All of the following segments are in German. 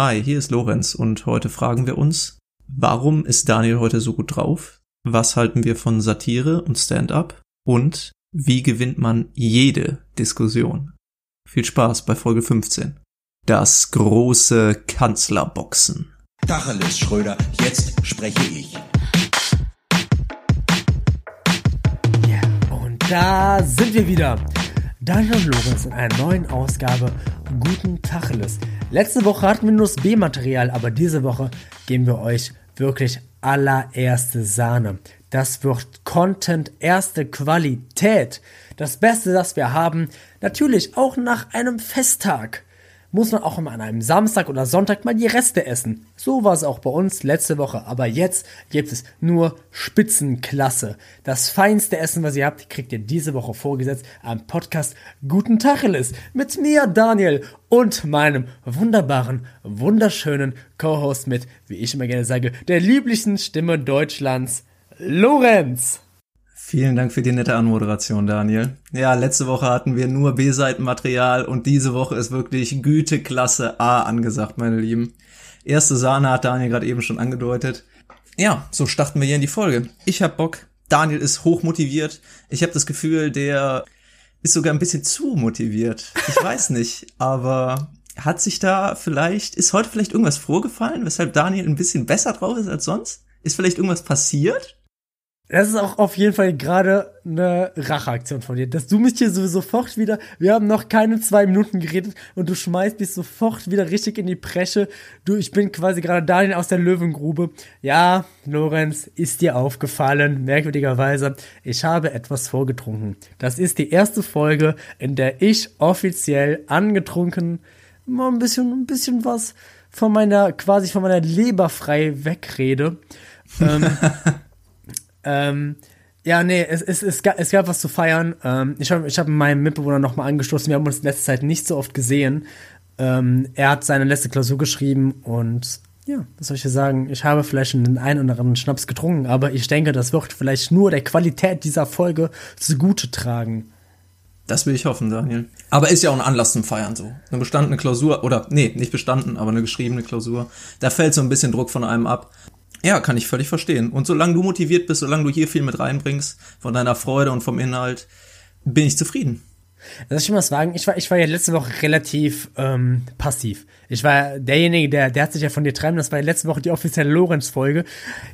Hi, hier ist Lorenz und heute fragen wir uns, warum ist Daniel heute so gut drauf? Was halten wir von Satire und Stand-up? Und wie gewinnt man jede Diskussion? Viel Spaß bei Folge 15. Das große Kanzlerboxen. Tacheles, Schröder, jetzt spreche ich. Ja, und da sind wir wieder. Daniel und Lorenz in einer neuen Ausgabe Guten Tacheles. Letzte Woche hatten wir nur das B-Material, aber diese Woche geben wir euch wirklich allererste Sahne. Das wird Content erste Qualität. Das Beste, das wir haben, natürlich auch nach einem Festtag muss man auch immer an einem Samstag oder Sonntag mal die Reste essen. So war es auch bei uns letzte Woche. Aber jetzt gibt es nur Spitzenklasse. Das feinste Essen, was ihr habt, kriegt ihr diese Woche vorgesetzt am Podcast Guten Tacheles mit mir, Daniel, und meinem wunderbaren, wunderschönen Co-Host mit, wie ich immer gerne sage, der lieblichen Stimme Deutschlands, Lorenz. Vielen Dank für die nette Anmoderation, Daniel. Ja, letzte Woche hatten wir nur B-Seitenmaterial und diese Woche ist wirklich Güteklasse A angesagt, meine Lieben. Erste Sahne hat Daniel gerade eben schon angedeutet. Ja, so starten wir hier in die Folge. Ich hab Bock. Daniel ist hochmotiviert. Ich habe das Gefühl, der ist sogar ein bisschen zu motiviert. Ich weiß nicht, aber hat sich da vielleicht, ist heute vielleicht irgendwas vorgefallen, weshalb Daniel ein bisschen besser drauf ist als sonst? Ist vielleicht irgendwas passiert? Das ist auch auf jeden Fall gerade eine Racheaktion von dir, dass du mich hier so sofort wieder, wir haben noch keine zwei Minuten geredet und du schmeißt mich sofort wieder richtig in die Presche. Du, ich bin quasi gerade Daniel aus der Löwengrube. Ja, Lorenz, ist dir aufgefallen, merkwürdigerweise, ich habe etwas vorgetrunken. Das ist die erste Folge, in der ich offiziell angetrunken mal ein bisschen, ein bisschen was von meiner, quasi von meiner Leber frei wegrede. ähm, ähm, ja, nee, es, es, es, gab, es gab was zu feiern. Ähm, ich habe ich hab meinem Mitbewohner nochmal angestoßen. Wir haben uns in letzter Zeit nicht so oft gesehen. Ähm, er hat seine letzte Klausur geschrieben und ja, was soll ich dir sagen? Ich habe vielleicht einen einen oder anderen Schnaps getrunken, aber ich denke, das wird vielleicht nur der Qualität dieser Folge zugute tragen. Das will ich hoffen, Daniel. Aber ist ja auch ein Anlass zum Feiern so. Eine bestandene Klausur, oder nee, nicht bestanden, aber eine geschriebene Klausur. Da fällt so ein bisschen Druck von einem ab. Ja, kann ich völlig verstehen. Und solange du motiviert bist, solange du hier viel mit reinbringst, von deiner Freude und vom Inhalt, bin ich zufrieden. Lass ich mal sagen, ich war, ich war ja letzte Woche relativ ähm, passiv. Ich war derjenige, der, der hat sich ja von dir treiben, das war ja letzte Woche die offizielle Lorenz-Folge.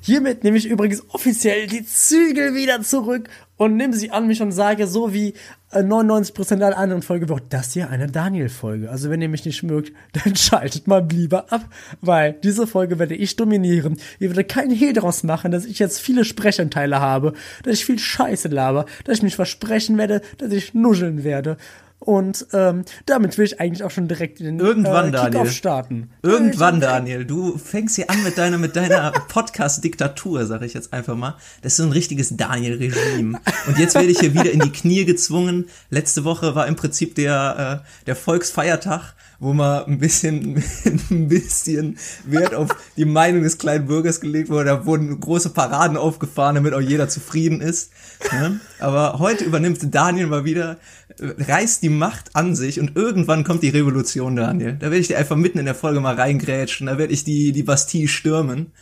Hiermit nehme ich übrigens offiziell die Zügel wieder zurück und nehme sie an mich und sage, so wie 99% aller anderen Folge wird das hier eine Daniel-Folge. Also wenn ihr mich nicht mögt, dann schaltet mal lieber ab, weil diese Folge werde ich dominieren. Ihr werdet keinen Hehl daraus machen, dass ich jetzt viele Sprechanteile habe, dass ich viel Scheiße laber, dass ich mich versprechen werde, dass ich nuscheln werde. Und ähm, damit will ich eigentlich auch schon direkt in den Irgendwann, äh, Daniel. starten. Irgendwann, Daniel. Du fängst hier an mit deiner, mit deiner Podcast-Diktatur, sag ich jetzt einfach mal. Das ist so ein richtiges Daniel-Regime. Und jetzt werde ich hier wieder in die Knie gezwungen. Letzte Woche war im Prinzip der, äh, der Volksfeiertag wo mal ein bisschen, ein bisschen Wert auf die Meinung des kleinen Bürgers gelegt wurde. Da wurden große Paraden aufgefahren, damit auch jeder zufrieden ist. Ja? Aber heute übernimmt Daniel mal wieder, reißt die Macht an sich und irgendwann kommt die Revolution, Daniel. Da werde ich dir einfach mitten in der Folge mal reingrätschen, da werde ich die, die Bastille stürmen.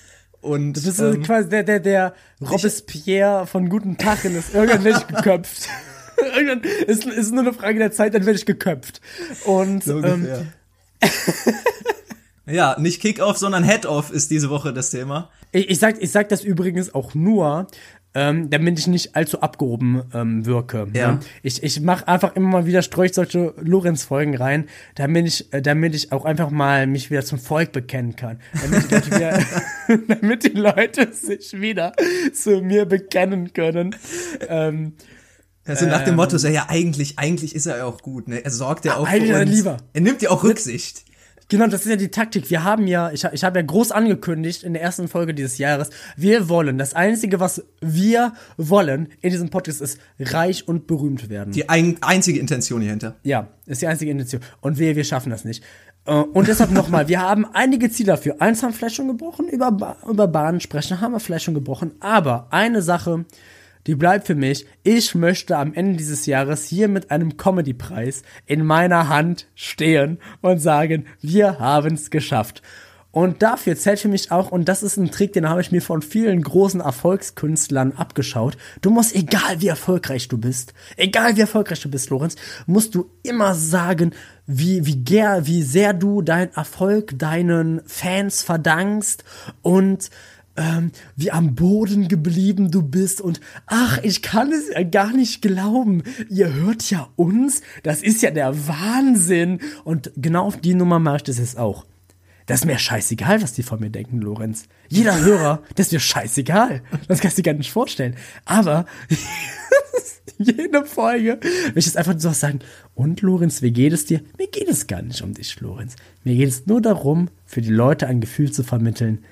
Und, das ist ähm, quasi der, der, der Robespierre von guten Tachen ist irgendwann geköpft. Irgendwann ist, ist nur eine Frage der Zeit, dann werde ich geköpft. Und so ähm, ja, nicht Kickoff, sondern Head-Off ist diese Woche das Thema. Ich, ich, sag, ich sag das übrigens auch nur, ähm, damit ich nicht allzu abgehoben ähm, wirke. Ne? Ja. Ne? Ich, ich mache einfach immer mal wieder streue solche Lorenz-Folgen rein, damit ich, äh, damit ich auch einfach mal mich wieder zum Volk bekennen kann. Damit die Leute, wieder, damit die Leute sich wieder zu mir bekennen können. Ähm, also nach dem Motto, so, ja, eigentlich, eigentlich ist er ja auch gut, ne? Er sorgt ja auch für uns. Lieber. Er nimmt ja auch Rücksicht. Genau, das ist ja die Taktik. Wir haben ja, ich, ich habe ja groß angekündigt in der ersten Folge dieses Jahres, wir wollen, das Einzige, was wir wollen in diesem Podcast ist reich und berühmt werden. Die ein, einzige Intention hier hinter. Ja, ist die einzige Intention. Und wir, wir schaffen das nicht. Äh, und deshalb nochmal, wir haben einige Ziele dafür. Eins haben vielleicht schon gebrochen, über, über Bahnen sprechen haben wir vielleicht schon gebrochen. Aber eine Sache, die bleibt für mich. Ich möchte am Ende dieses Jahres hier mit einem Comedy-Preis in meiner Hand stehen und sagen, wir haben es geschafft. Und dafür zählt für mich auch, und das ist ein Trick, den habe ich mir von vielen großen Erfolgskünstlern abgeschaut. Du musst, egal wie erfolgreich du bist, egal wie erfolgreich du bist, Lorenz, musst du immer sagen, wie, wie, ger, wie sehr du deinen Erfolg deinen Fans verdankst und ähm, wie am Boden geblieben du bist und ach, ich kann es ja gar nicht glauben. Ihr hört ja uns. Das ist ja der Wahnsinn. Und genau auf die Nummer mache ich das jetzt auch. Das ist mir scheißegal, was die von mir denken, Lorenz. Jeder Hörer, das ist mir scheißegal. Das kannst du dir gar nicht vorstellen. Aber jede Folge will ich jetzt einfach so sagen. Und Lorenz, wie geht es dir? Mir geht es gar nicht um dich, Lorenz. Mir geht es nur darum, für die Leute ein Gefühl zu vermitteln,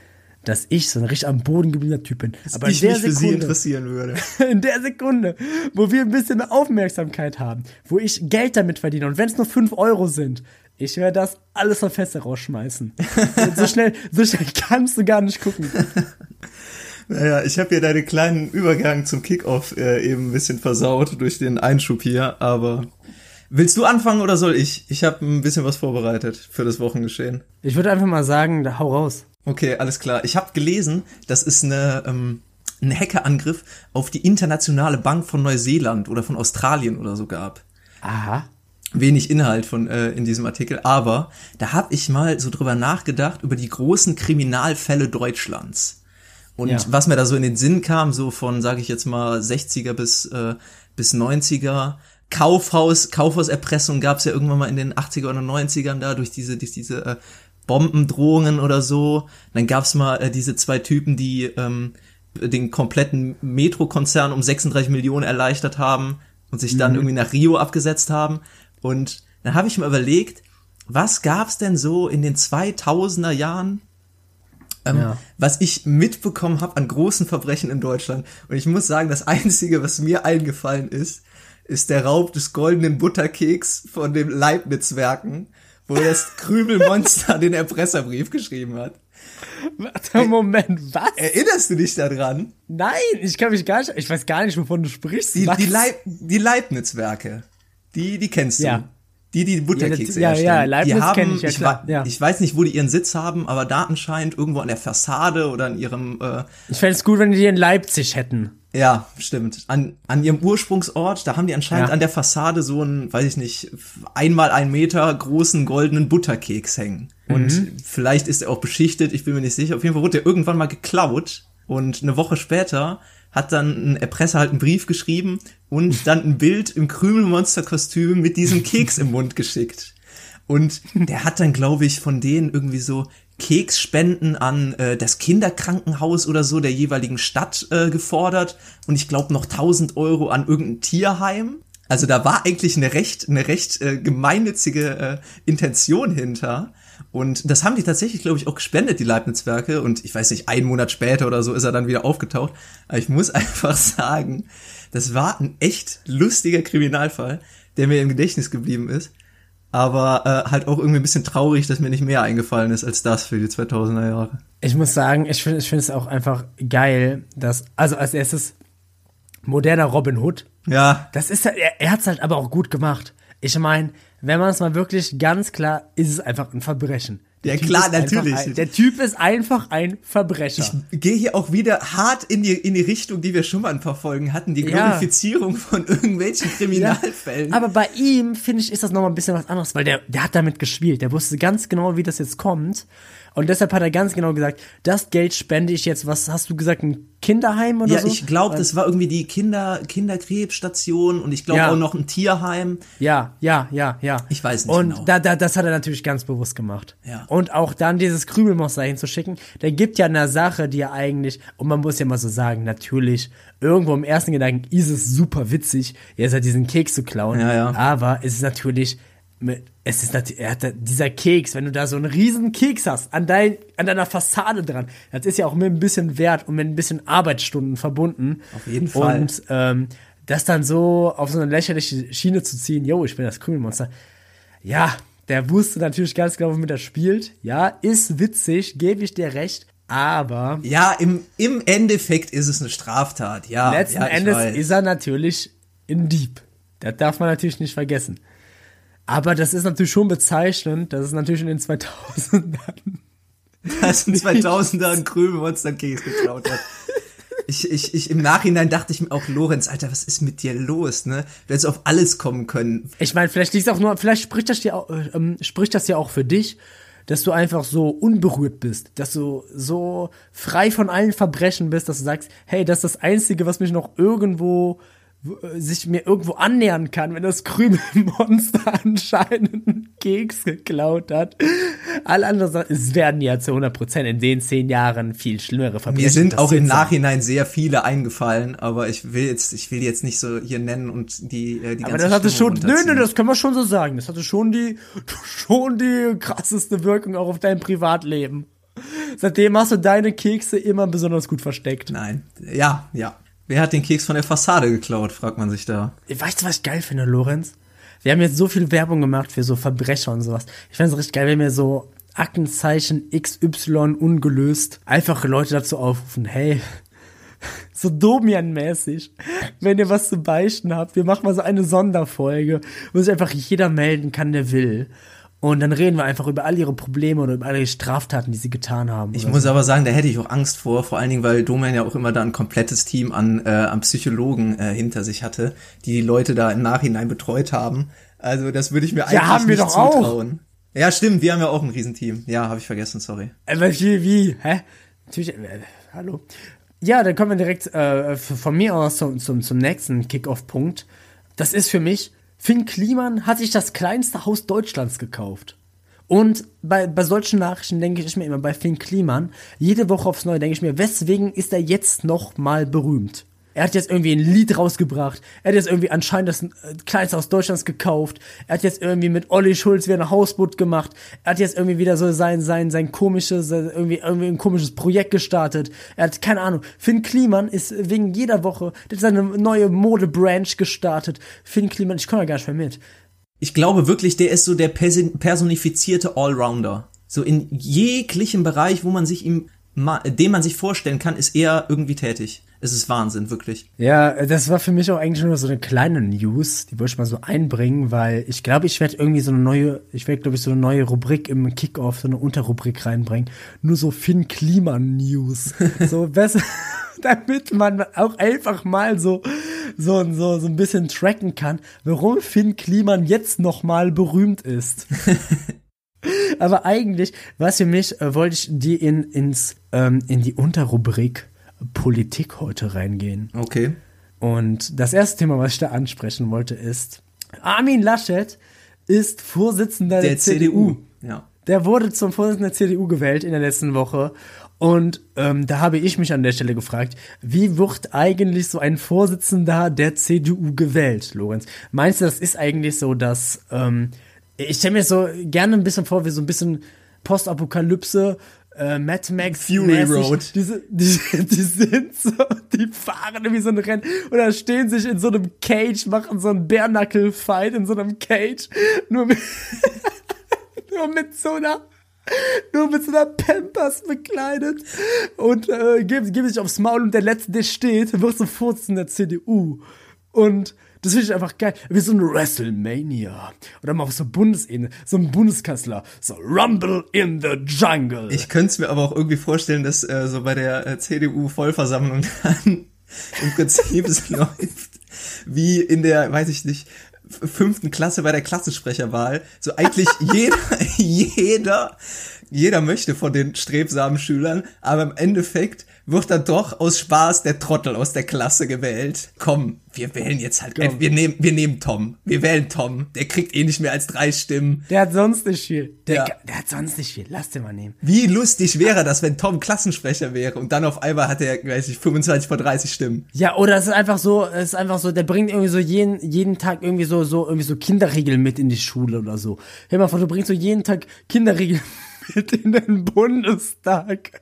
dass ich so ein richtig am Boden gebliebener Typ bin. Dass Aber ich in der mich für sie Sekunde, interessieren würde. in der Sekunde, wo wir ein bisschen mehr Aufmerksamkeit haben, wo ich Geld damit verdiene und wenn es nur 5 Euro sind, ich werde das alles auf Feste rausschmeißen. So schnell, so schnell kannst du gar nicht gucken. Naja, ich habe hier deinen kleinen Übergang zum Kickoff äh, eben ein bisschen versaut durch den Einschub hier, aber willst du anfangen oder soll ich? Ich habe ein bisschen was vorbereitet für das Wochengeschehen. Ich würde einfach mal sagen, da hau raus. Okay, alles klar. Ich habe gelesen, das ist eine, ähm, ein Hackerangriff auf die Internationale Bank von Neuseeland oder von Australien oder so gab. Aha. Wenig Inhalt von äh, in diesem Artikel, aber da habe ich mal so drüber nachgedacht über die großen Kriminalfälle Deutschlands. Und Ja. was mir da so in den Sinn kam, so von, sage ich jetzt mal, 60er bis, äh, bis 90er, Kaufhaus, Kaufhauserpressung gab es ja irgendwann mal in den 80er oder 90ern da durch diese, durch diese äh, Bombendrohungen oder so. Dann gab's mal äh, diese zwei Typen, die ähm, den kompletten Metro-Konzern um 36 Millionen erleichtert haben und sich dann irgendwie nach Rio abgesetzt haben. Und dann habe ich mir überlegt, was gab's denn so in den 2000er Jahren ähm, Ja. was ich mitbekommen habe an großen Verbrechen in Deutschland. Und ich muss sagen, das Einzige, was mir eingefallen ist, ist der Raub des goldenen Butterkeks von den Leibniz-Werken, wo das Krümelmonster den Erpresserbrief geschrieben hat. Warte, Moment, was? Erinnerst du dich daran? Nein, ich kann mich gar nicht, ich weiß gar nicht, wovon du sprichst. Die, was? die, Leib, die Leibniz-Werke. Die, die kennst du. Ja. Die, die Butterkekse Ja, das- ja, ja, herstellen. Leibniz die haben, ich, ja, klar, wa- ja. ich weiß nicht, wo die ihren Sitz haben, aber da anscheinend irgendwo an der Fassade oder an ihrem äh, Ich fände es gut, wenn die in Leipzig hätten. Ja, stimmt. An, an ihrem Ursprungsort, da haben die anscheinend Ja. an der Fassade so einen, weiß ich nicht, einmal ein Meter großen goldenen Butterkeks hängen. Und Mhm. vielleicht ist er auch beschichtet, ich bin mir nicht sicher. Auf jeden Fall wurde der irgendwann mal geklaut und eine Woche später hat dann ein Erpresser halt einen Brief geschrieben und dann ein Bild im Krümelmonster-Kostüm mit diesem Keks im Mund geschickt. Und der hat dann, glaube ich, von denen irgendwie so Keksspenden an äh, das Kinderkrankenhaus oder so der jeweiligen Stadt äh, gefordert und ich glaube noch 1000 Euro an irgendein Tierheim. Also da war eigentlich eine recht, eine recht äh, gemeinnützige äh, Intention hinter. Und das haben die tatsächlich, glaube ich, auch gespendet, die Leibniz-Werke. Und ich weiß nicht, einen Monat später oder so ist er dann wieder aufgetaucht. Aber ich muss einfach sagen, das war ein echt lustiger Kriminalfall, der mir im Gedächtnis geblieben ist. Aber äh, halt auch irgendwie ein bisschen traurig, dass mir nicht mehr eingefallen ist als das für die 2000er Jahre. Ich muss sagen, ich finde ich finde es auch einfach geil, dass, also als erstes, moderner Robin Hood. Ja, Das ist ja, er, er hat es halt aber auch gut gemacht. Ich meine, wenn man es mal wirklich ganz klar, ist es einfach ein Verbrechen. Der Ja, Typ klar, natürlich. Ein, der Typ ist einfach ein Verbrecher. gehe hier auch wieder hart in die, in die Richtung, die wir schon mal ein paar Folgen hatten, die Ja. Glorifizierung von irgendwelchen Kriminalfällen. Aber bei ihm, finde ich, ist das nochmal ein bisschen was anderes, weil der, der hat damit gespielt. Der wusste ganz genau, wie das jetzt kommt. Und deshalb hat er ganz genau gesagt, das Geld spende ich jetzt, was hast du gesagt, ein Kinderheim oder ja, so? ich glaube, das war irgendwie die Kinder, Kinderkrebsstation und ich glaube Ja. auch noch ein Tierheim. Ja, ja, ja, ja. Ich weiß nicht Und genau. da, da, das hat er natürlich ganz bewusst gemacht. Ja. Und auch dann dieses Krümelmonster hinzuschicken, der gibt ja eine Sache, die er eigentlich, und man muss ja mal so sagen, natürlich, irgendwo im ersten Gedanken ist es super witzig, jetzt halt diesen Keks zu klauen. Ja, ja. Aber es ist natürlich, es ist natürlich, er hat dieser Keks, wenn du da so einen riesen Keks hast, an, dein, an deiner Fassade dran, das ist ja auch mit ein bisschen Wert und mit ein bisschen Arbeitsstunden verbunden. Auf jeden Fall. Und ähm, das dann so auf so eine lächerliche Schiene zu ziehen, yo, ich bin das Krümelmonster. Ja, der wusste natürlich ganz genau, womit er spielt. Ja, ist witzig, gebe ich dir recht. Aber Ja, im, im Endeffekt ist es eine Straftat, ja. letzten ja, Endes weiß. ist er natürlich ein Dieb. Das darf man natürlich nicht vergessen. Aber das ist natürlich schon bezeichnend, dass es natürlich in den 2000ern dass ein 2000er ein Krümelmonster-Keks geklaut hat. Ich, ich, ich, im Nachhinein dachte ich mir auch, Lorenz, Alter, was ist mit dir los, ne? Du hättest auf alles kommen können. Ich meine, vielleicht liegt auch nur, vielleicht spricht das ja auch, äh, ähm, spricht das ja auch für dich, dass du einfach so unberührt bist, dass du so frei von allen Verbrechen bist, dass du sagst, hey, das ist das Einzige, was mich noch irgendwo sich mir irgendwo annähern kann, wenn das Krümelmonster anscheinend einen Keks geklaut hat. Alle anderen sagen, es werden ja zu 100% in den zehn Jahren viel schlimmere Verbrechen. Mir sind auch im. Nachhinein sehr viele eingefallen, aber ich will jetzt, ich will jetzt nicht so hier nennen und die, äh, die Aber das hatte schon, Stimmung nö, nö, runterziehen. das können wir schon so sagen. Das hatte schon die, schon die krasseste Wirkung auch auf dein Privatleben. Seitdem hast du deine Kekse immer besonders gut versteckt. Nein, ja, ja. Wer hat den Keks von der Fassade geklaut, fragt man sich da. Weißt du, was ich geil finde, Lorenz? Wir haben jetzt so viel Werbung gemacht für so Verbrecher und sowas. Ich fände es richtig geil, wenn wir so Aktenzeichen XY ungelöst einfach Leute dazu aufrufen, hey, so Domian-mäßig, wenn ihr was zu beichten habt, wir machen mal so eine Sonderfolge, wo sich einfach jeder melden kann, der will. Und dann reden wir einfach über all ihre Probleme oder über alle Straftaten, die sie getan haben. Ich muss aber sagen, da hätte ich auch Angst vor, vor allen Dingen, weil Domain ja auch immer da ein komplettes Team an, äh, an Psychologen äh, hinter sich hatte, die die Leute da im Nachhinein betreut haben. Also das würde ich mir eigentlich haben wir nicht doch auch. zutrauen. Ja, stimmt, wir haben ja auch ein Riesenteam. Ja, habe ich vergessen, sorry. Äh, wie, wie, hä? Natürlich, äh, hallo? Ja, dann kommen wir direkt äh, von mir aus zum, zum, zum nächsten Kick-Off-Punkt. Das ist für mich, Finn Kliman hat sich das kleinste Haus Deutschlands gekauft. Und bei, bei solchen Nachrichten denke ich mir immer, bei Finn Kliman, jede Woche aufs Neue denke ich mir, weswegen ist er jetzt noch mal berühmt? Er hat jetzt irgendwie ein Lied rausgebracht. Er hat jetzt irgendwie anscheinend das äh, kleinste Haus Deutschlands gekauft. Er hat jetzt irgendwie mit Olli Schulz wieder ein Hausboot gemacht. Er hat jetzt irgendwie wieder so sein, sein, sein komisches, äh, irgendwie, irgendwie ein komisches Projekt gestartet. Er hat, keine Ahnung. Finn Kliman ist wegen jeder Woche, der hat seine neue Mode-Branch gestartet. Finn Kliman, ich komme da gar nicht mehr mit. Ich glaube wirklich, der ist so der personifizierte Allrounder. So in jeglichem Bereich, wo man sich ihm, den man sich vorstellen kann, ist er irgendwie tätig. Es ist Wahnsinn, wirklich. Ja, das war für mich auch eigentlich nur so eine kleine News, die wollte ich mal so einbringen, weil ich glaube, ich werde irgendwie so eine neue, ich werde glaube ich so eine neue Rubrik im Kickoff, so eine Unterrubrik reinbringen, nur so Finn Kliman News, so besser, damit man auch einfach mal so so so so ein bisschen tracken kann, warum Finn Kliman jetzt noch mal berühmt ist. Aber eigentlich, was für mich, äh, wollte ich die in ins ähm, in die Unterrubrik Politik heute reingehen. Okay. Und das erste Thema, was ich da ansprechen wollte, ist, Armin Laschet ist Vorsitzender der, Der CDU. CDU. Ja. Der wurde zum Vorsitzenden der CDU gewählt in der letzten Woche. Und ähm, da habe ich mich an der Stelle gefragt, wie wird eigentlich so ein Vorsitzender der CDU gewählt, Lorenz? Meinst du, das ist eigentlich so, dass ähm, ich stelle mir so gerne ein bisschen vor, wie so ein bisschen Postapokalypse, äh, Mad Max Fury. Road. Diese, die, die sind so, die fahren irgendwie so ein Rennen oder stehen sich in so einem Cage, machen so einen Bare-Knuckle-Fight in so einem Cage, nur mit, nur mit so einer nur mit so einer Pampers bekleidet und äh, geben, geben sich aufs Maul und der Letzte, der steht, wird so Vorsitzender der CDU. Und das finde ich einfach geil. Wie so ein WrestleMania. Oder mal auf so Bundesebene, so ein Bundeskanzler. So Rumble in the Jungle. Ich könnte es mir aber auch irgendwie vorstellen, dass äh, so bei der äh, CDU-Vollversammlung dann im Prinzip es läuft wie in der, weiß ich nicht, fünften Klasse bei der Klassensprecherwahl. So eigentlich jeder, jeder, jeder möchte von den strebsamen Schülern, aber im Endeffekt wird dann doch aus Spaß der Trottel aus der Klasse gewählt. Komm, wir wählen jetzt halt, Komm. wir nehmen, wir nehmen Tom. Wir wählen Tom. Der kriegt eh nicht mehr als drei Stimmen. der hat sonst nicht viel. Der, Ja. der hat sonst nicht viel. Lass den mal nehmen. Wie lustig wäre das, wenn Tom Klassensprecher wäre und dann auf einmal hat er, weiß ich, 25 vor 30 Stimmen. Ja, oder es ist einfach so, es ist einfach so, der bringt irgendwie so jeden, jeden Tag irgendwie so, so, irgendwie so Kinderriegel mit in die Schule oder so. Hör mal vor, du bringst so jeden Tag Kinderriegel mit in den Bundestag.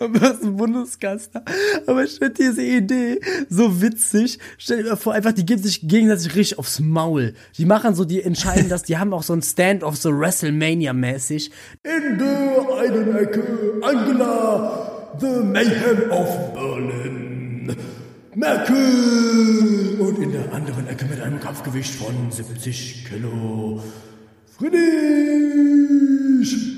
Ein Bundeskanzler. Aber ich finde diese Idee so witzig. Stell dir mal vor, einfach, die geben sich gegenseitig richtig aufs Maul. Die machen so, die entscheiden das, die haben auch so ein Stand-off, so WrestleMania-mäßig. In der einen Ecke Angela, the Mayhem of Berlin. Merkel! Und in der anderen Ecke mit einem Kampfgewicht von 70 Kilo. Friedrich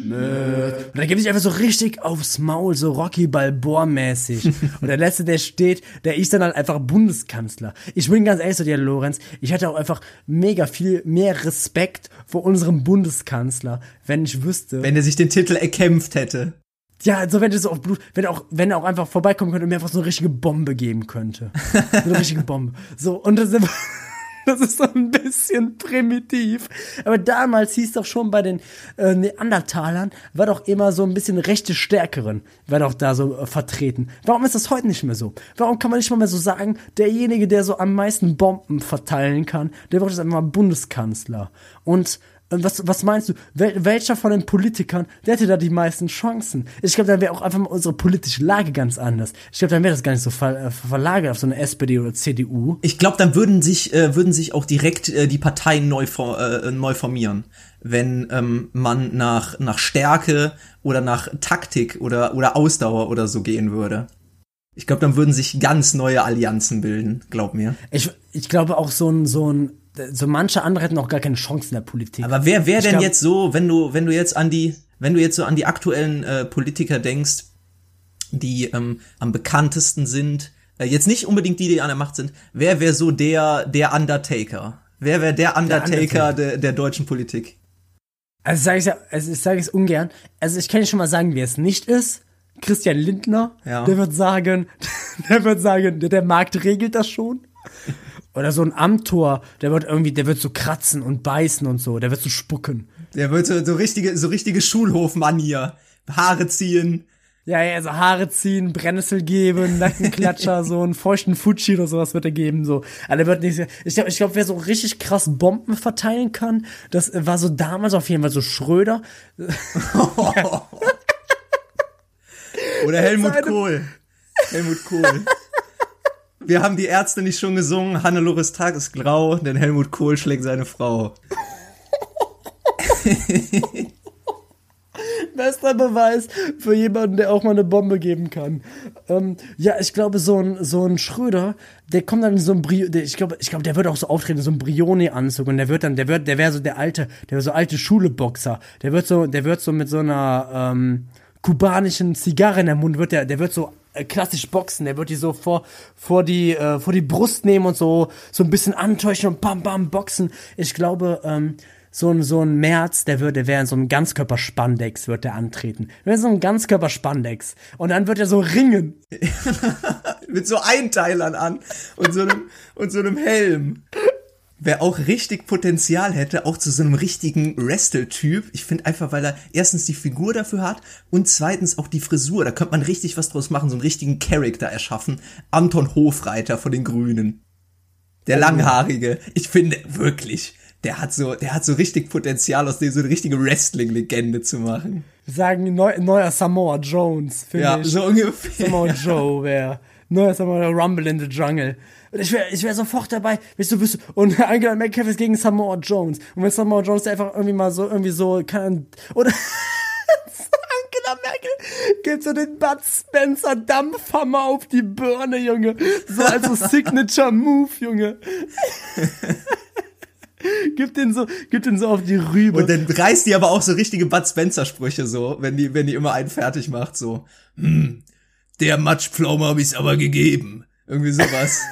Merz. Und dann gibt sich einfach so richtig aufs Maul, so Rocky Balboa-mäßig. Und der Letzte, der steht, der ist dann halt einfach Bundeskanzler. Ich bin ganz ehrlich zu dir, Lorenz, ich hätte auch einfach mega viel mehr Respekt vor unserem Bundeskanzler, wenn ich wüsste. Wenn er sich den Titel erkämpft hätte. Ja, also wenn das so auf Blut, wenn er auch, wenn er auch einfach vorbeikommen könnte und mir einfach so eine richtige Bombe geben könnte. So eine richtige Bombe. So, und das, das ist so ein bisschen primitiv. Aber damals hieß doch schon bei den äh, Neandertalern, war doch immer so ein bisschen rechte Stärkeren, war doch da so äh, vertreten. Warum ist das heute nicht mehr so? Warum kann man nicht mal mehr so sagen, derjenige, der so am meisten Bomben verteilen kann, der wird jetzt einfach mal Bundeskanzler. Und und was, was meinst du? Wel, welcher von den Politikern, der hätte da die meisten Chancen? Ich glaube, dann wäre auch einfach mal unsere politische Lage ganz anders. Ich glaube, dann wäre das gar nicht so ver, äh, verlagert auf so eine SPD oder CDU. Ich glaube, dann würden sich, äh, würden sich auch direkt äh, die Parteien neu, for, äh, neu formieren. Wenn ähm, man nach, nach Stärke oder nach Taktik oder, oder Ausdauer oder so gehen würde. Ich glaube, dann würden sich ganz neue Allianzen bilden, glaub mir. Ich, ich glaube auch so ein, so ein so manche andere hätten auch gar keine Chance in der Politik. Aber wer wäre denn glaub- jetzt so, wenn du, wenn du jetzt an die, wenn du jetzt so an die aktuellen äh, Politiker denkst, die ähm, am bekanntesten sind, äh, jetzt nicht unbedingt die, die an der Macht sind, wer wäre so der, der Undertaker? Wer wäre der Undertaker, Undertaker. Der, der deutschen Politik? Also sage ich ja, also ich sage es ungern. Also ich kann dir schon mal sagen, wer es nicht ist. Christian Lindner, Ja. der wird sagen, der wird sagen, der, der Markt regelt das schon. Oder so ein Amtor, der wird irgendwie, der wird so kratzen und beißen und so, der wird so spucken. Der wird so, so richtige, so richtige Schulhofmanier. Haare ziehen. Ja, ja, so Haare ziehen, Brennnessel geben, Nackenklatscher, so einen feuchten Fuji oder sowas wird er geben, so. Aber der wird nicht, ich glaube, ich glaub, wer so richtig krass Bomben verteilen kann, das war so damals auf jeden Fall so Schröder. Oder Helmut Kohl. Helmut Kohl. Wir haben die Ärzte nicht schon gesungen, Hannelores Tag ist grau, denn Helmut Kohl schlägt seine Frau. Bester Beweis für jemanden, der auch mal eine Bombe geben kann. Ähm, ja, ich glaube, so ein, so ein Schröder, der kommt dann in so ein Brio, der, ich glaube, ich glaube, der wird auch so auftreten, in so ein Brioni-Anzug und der wird dann, der wird, der wäre so der alte, der wäre so alte Schule-Boxer. Der wird so, der wird so mit so einer, ähm, kubanischen Zigarre in der Mund, wird der, der wird so klassisch boxen, der wird die so vor, vor die, äh, vor die Brust nehmen und so, so ein bisschen antäuschen und bam, bam, boxen. Ich glaube, ähm, so ein, so ein März, der wird, der wäre in so einem Ganzkörperspandex, wird der antreten. Wäre so ein Ganzkörperspandex. Und dann wird er so ringen. Mit so Einteilern an und so einem, und so einem Helm. Wer auch richtig Potenzial hätte, auch zu so einem richtigen Wrestle-Typ. Ich finde einfach, weil er erstens die Figur dafür hat und zweitens auch die Frisur. Da könnte man richtig was draus machen, so einen richtigen Charakter erschaffen. Anton Hofreiter von den Grünen. Der Langhaarige. Ich finde wirklich, der hat so, der hat so richtig Potenzial, aus dem so eine richtige Wrestling-Legende zu machen. Wir sagen neu, neuer Samoa Jones, finde Ja, ich. so ungefähr. Samoa Joe wäre. Neuer Samoa Rumble in the Jungle. Und ich wäre ich wär sofort dabei, weißt du, bist du, und Angela Merkel ist gegen Samoa Jones. Und wenn Samoa Jones einfach irgendwie mal so, irgendwie so, kann, oder, Angela Merkel gibt so den Bud Spencer Dampfhammer auf die Birne, Junge. So als so Signature Move, Junge. gib den so, gib den so auf die Rübe. Und dann reißt die aber auch so richtige Bud Spencer Sprüche so, wenn die, wenn die immer einen fertig macht, so. Hm, der Matschpflaume hab ich's aber gegeben. Irgendwie sowas.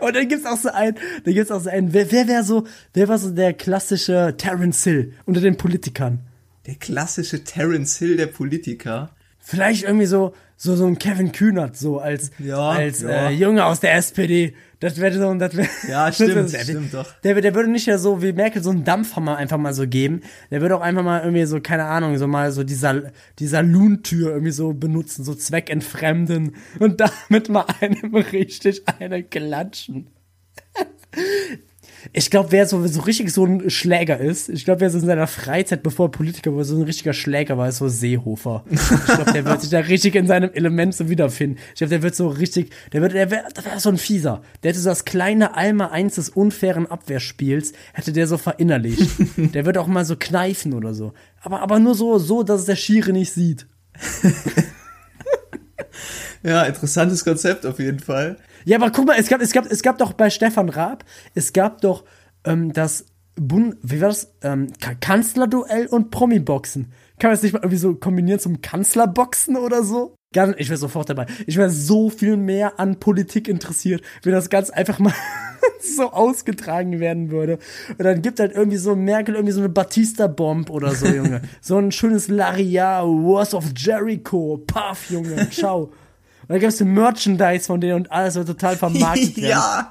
Und dann gibt's auch so einen, dann gibt's auch so einen, wer, wer wäre so, wer war so der klassische Terence Hill unter den Politikern? Der klassische Terence Hill der Politiker. Vielleicht irgendwie so, so, so ein Kevin Kühnert, so als, Ja, als ja. Äh, Junge aus der SPD. Das wäre so, das wäre. Ja, stimmt, stimmt doch. Der, der würde nicht ja so wie Merkel so einen Dampfhammer einfach mal so geben. Der würde auch einfach mal irgendwie so, keine Ahnung, so mal so die, Sal die Salontür irgendwie so benutzen, so zweckentfremden und damit mal einem richtig eine klatschen. Ich glaube, wer so, so richtig so ein Schläger ist, ich glaube, wer so in seiner Freizeit, bevor er Politiker war, so ein richtiger Schläger war, ist so Seehofer. Ich glaube, der wird sich da richtig in seinem Element so wiederfinden. Ich glaube, der wird so richtig, der wird, der wäre wär so ein Fieser. Der hätte so das kleine Alma 1 des unfairen Abwehrspiels, hätte der so verinnerlicht. der wird auch mal so kneifen oder so. Aber, aber nur so, so, dass es der Schiere nicht sieht. Ja, interessantes Konzept auf jeden Fall. Ja, aber guck mal, es gab, es gab, es gab doch bei Stefan Raab, es gab doch ähm, das Bund, wie war das? Ähm, Ka- Kanzlerduell und Promi-Boxen. Kann man das nicht mal irgendwie so kombinieren zum Kanzlerboxen oder so? Ich wäre sofort dabei. Ich wäre so viel mehr an Politik interessiert, wenn das ganz einfach mal so ausgetragen werden würde. Und dann gibt halt irgendwie so Merkel irgendwie so eine Batista-Bomb oder so, Junge. so ein schönes Laria, Wars of Jericho, Puff, Junge, ciao. Und dann gibt's ein Merchandise von denen und alles wird total vermarktet ja,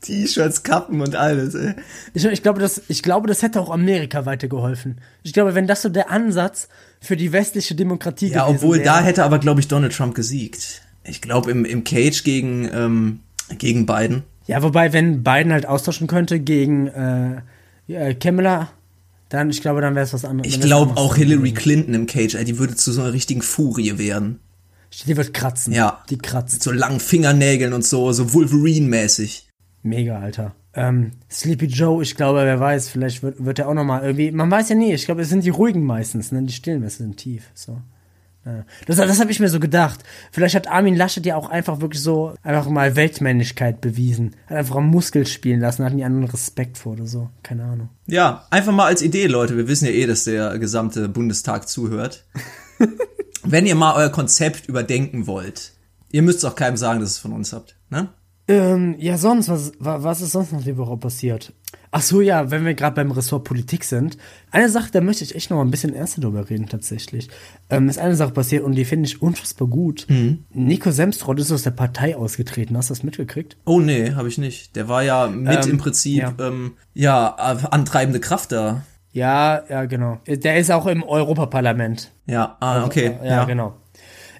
T-Shirts, Kappen und alles. Ey. Ich, ich, glaube, das, ich glaube, das hätte auch Amerika weitergeholfen. Ich glaube, wenn das so der Ansatz für die westliche Demokratie Ja, gewesen obwohl wäre. da hätte aber, glaube ich, Donald Trump gesiegt. Ich glaube, im, im Cage gegen, ähm, gegen Biden. Ja, wobei, wenn Biden halt austauschen könnte gegen äh, ja, Kamala, dann, ich glaube, dann wäre es was anderes. Ich glaube auch. Hillary Clinton im Cage, ey, die würde zu so einer richtigen Furie werden. Die wird kratzen. Ja. Die Mit kratzt. so langen Fingernägeln und so, so Wolverine-mäßig. Mega, Alter. Ähm, Sleepy Joe, ich glaube, wer weiß, vielleicht wird, wird er auch nochmal irgendwie, man weiß ja nie, ich glaube, es sind die ruhigen meistens, ne? Die stillen Messer sind tief, so. Ja. Das, das habe ich mir so gedacht. Vielleicht hat Armin Laschet ja auch einfach wirklich so einfach mal Weltmännlichkeit bewiesen. Hat einfach am Muskel spielen lassen, hatten die anderen Respekt vor oder so. Keine Ahnung. Ja, einfach mal als Idee, Leute. Wir wissen ja eh, dass der gesamte Bundestag zuhört. Wenn ihr mal euer Konzept überdenken wollt, ihr müsst auch keinem sagen, dass ihr es von uns habt, ne? Ähm, ja, sonst, was, wa- was ist sonst noch die Woche passiert? Ach so, ja, wenn wir gerade beim Ressort Politik sind. Eine Sache, da möchte ich echt noch mal ein bisschen ernster drüber reden, tatsächlich. Ähm, ist eine Sache passiert und die finde ich unfassbar gut. Nico Semstrott ist aus der Partei ausgetreten. Hast du das mitgekriegt? Oh nee, habe ich nicht. Der war ja mit Ähm, im Prinzip ja. ja, ähm, ja antreibende Kraft da. Ja, ja, genau. Der ist auch im Europaparlament. Ja, ah, okay. Ja, ja, genau.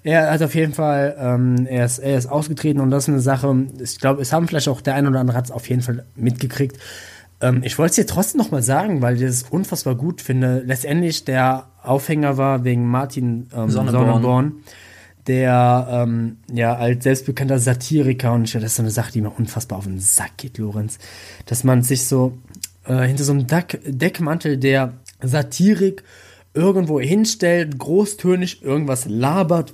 Er hat auf jeden Fall, ähm, er, ist, er ist ausgetreten und das ist eine Sache, ich glaube, es haben vielleicht auch der ein oder andere hat es auf jeden Fall mitgekriegt. Ähm, ich wollte es dir trotzdem nochmal sagen, weil ich es unfassbar gut finde. Letztendlich der Aufhänger war wegen Martin ähm, Sonneborn. Sonneborn, der ähm, ja als selbstbekannter Satiriker und ich, das ist so eine Sache, die mir unfassbar auf den Sack geht, Lorenz, dass man sich so äh, hinter so einem Deck, Deckmantel der Satirik irgendwo hinstellt, großtönig irgendwas labert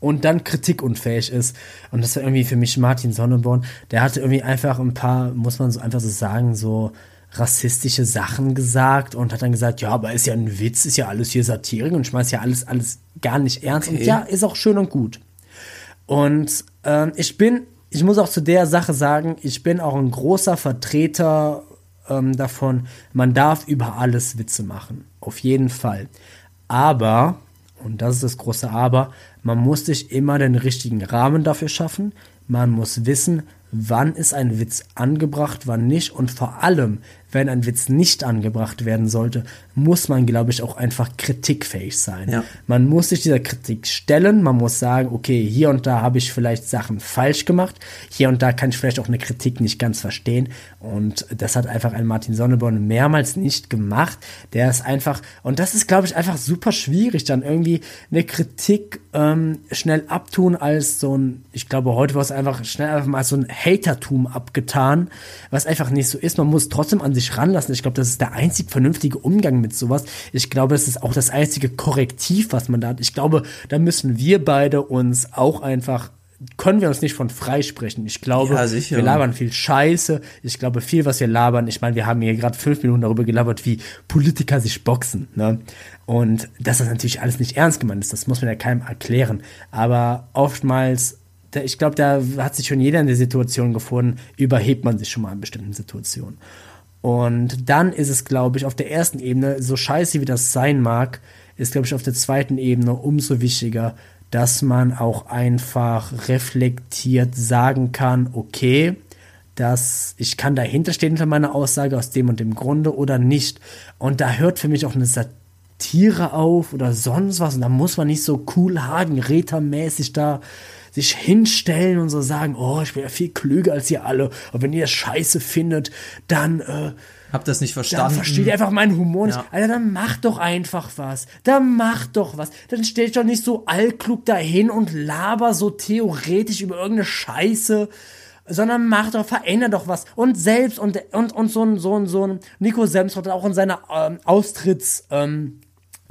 und dann kritikunfähig ist. Und das war irgendwie für mich Martin Sonneborn. Der hatte irgendwie einfach ein paar, muss man so einfach so sagen, so rassistische Sachen gesagt und hat dann gesagt, ja, aber ist ja ein Witz, ist ja alles hier Satirik und schmeißt ja alles, alles gar nicht ernst. Und Okay. ja, ist auch schön und gut. Und ähm, ich bin, ich muss auch zu der Sache sagen, ich bin auch ein großer Vertreter ähm, davon, man darf über alles Witze machen. Auf jeden Fall. Aber, und das ist das große Aber, man muss sich immer den richtigen Rahmen dafür schaffen. Man muss wissen, wann ist ein Witz angebracht, wann nicht. Und vor allem, wenn ein Witz nicht angebracht werden sollte, muss man, glaube ich, auch einfach kritikfähig sein. Ja. Man muss sich dieser Kritik stellen, man muss sagen, okay, hier und da habe ich vielleicht Sachen falsch gemacht, hier und da kann ich vielleicht auch eine Kritik nicht ganz verstehen und das hat einfach ein Martin Sonneborn mehrmals nicht gemacht. Der ist einfach, und das ist, glaube ich, einfach super schwierig, dann irgendwie eine Kritik ähm, schnell abtun als so ein, ich glaube, heute war es einfach schnell einfach mal so ein Hatertum abgetan, was einfach nicht so ist. Man muss trotzdem an sich ranlassen. Ich glaube, das ist der einzig vernünftige Umgang mit sowas. Ich glaube, das ist auch das einzige Korrektiv, was man da hat. Ich glaube, da müssen wir beide uns auch einfach können wir uns nicht von freisprechen. Ich glaube, Ja, wir labern viel Scheiße. Ich glaube, viel, was wir labern, ich meine, wir haben hier gerade fünf Minuten darüber gelabert, wie Politiker sich boxen. Ne? Und dass das natürlich alles nicht ernst gemeint ist, das muss man ja keinem erklären. Aber oftmals, ich glaube, da hat sich schon jeder in der Situation gefunden, überhebt man sich schon mal in bestimmten Situationen. Und dann ist es, glaube ich, auf der ersten Ebene, so scheiße wie das sein mag, ist, glaube ich, auf der zweiten Ebene umso wichtiger, dass man auch einfach reflektiert sagen kann, okay, dass ich kann dahinter stehen hinter meiner Aussage aus dem und dem Grunde oder nicht. Und da hört für mich auch eine Sat Tiere auf oder sonst was. Und da muss man nicht so cool Hagen-Räter-mäßig da sich hinstellen und so sagen, oh, ich bin ja viel klüger als ihr alle. Und wenn ihr das scheiße findet, dann, äh, Hab das nicht verstanden. dann versteht ihr einfach meinen Humor nicht. Ja. Alter, dann mach doch einfach was. Dann mach doch was. Dann stell dich doch nicht so allklug dahin und laber so theoretisch über irgendeine Scheiße. Sondern mach doch, veränder doch was. Und selbst, und, und, und so ein, so ein, so ein, Nico Semsrott hat auch in seiner ähm, Austritts, ähm,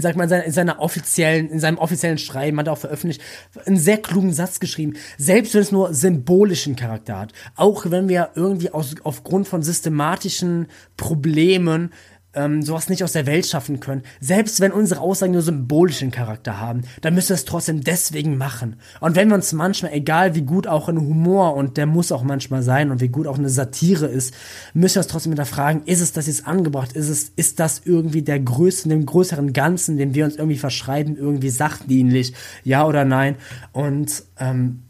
sag mal, in seiner, in seiner offiziellen, in seinem offiziellen Schreiben hat er auch veröffentlicht, einen sehr klugen Satz geschrieben. Selbst wenn es nur symbolischen Charakter hat, auch wenn wir irgendwie aus, aufgrund von systematischen Problemen ähm, sowas nicht aus der Welt schaffen können, selbst wenn unsere Aussagen nur symbolischen Charakter haben, dann müssen wir es trotzdem deswegen machen. Und wenn wir uns manchmal, egal wie gut auch ein Humor, und der muss auch manchmal sein, und wie gut auch eine Satire ist, müssen wir es trotzdem hinterfragen, ist es das jetzt angebracht? Ist es, ist das irgendwie der größten, dem größeren Ganzen, dem wir uns irgendwie verschreiben, irgendwie sachdienlich? Ja oder nein? Und, ähm,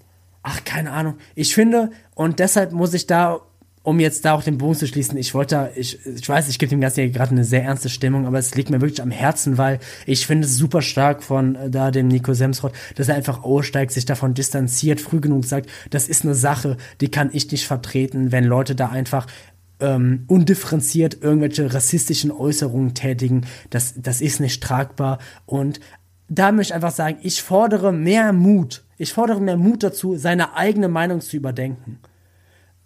ach, keine Ahnung. Ich finde, und deshalb muss ich da um jetzt da auch den Bogen zu schließen, ich wollte, da- ich, ich weiß, ich gebe dem Ganzen hier gerade eine sehr ernste Stimmung, aber es liegt mir wirklich am Herzen, weil ich finde es super stark von äh, da dem Nico Semsrott, dass er einfach aussteigt, sich davon distanziert, früh genug sagt, das ist eine Sache, die kann ich nicht vertreten, wenn Leute da einfach ähm, undifferenziert irgendwelche rassistischen Äußerungen tätigen, das, das ist nicht tragbar. Und da möchte ich einfach sagen, ich fordere mehr Mut. Ich fordere mehr Mut dazu, seine eigene Meinung zu überdenken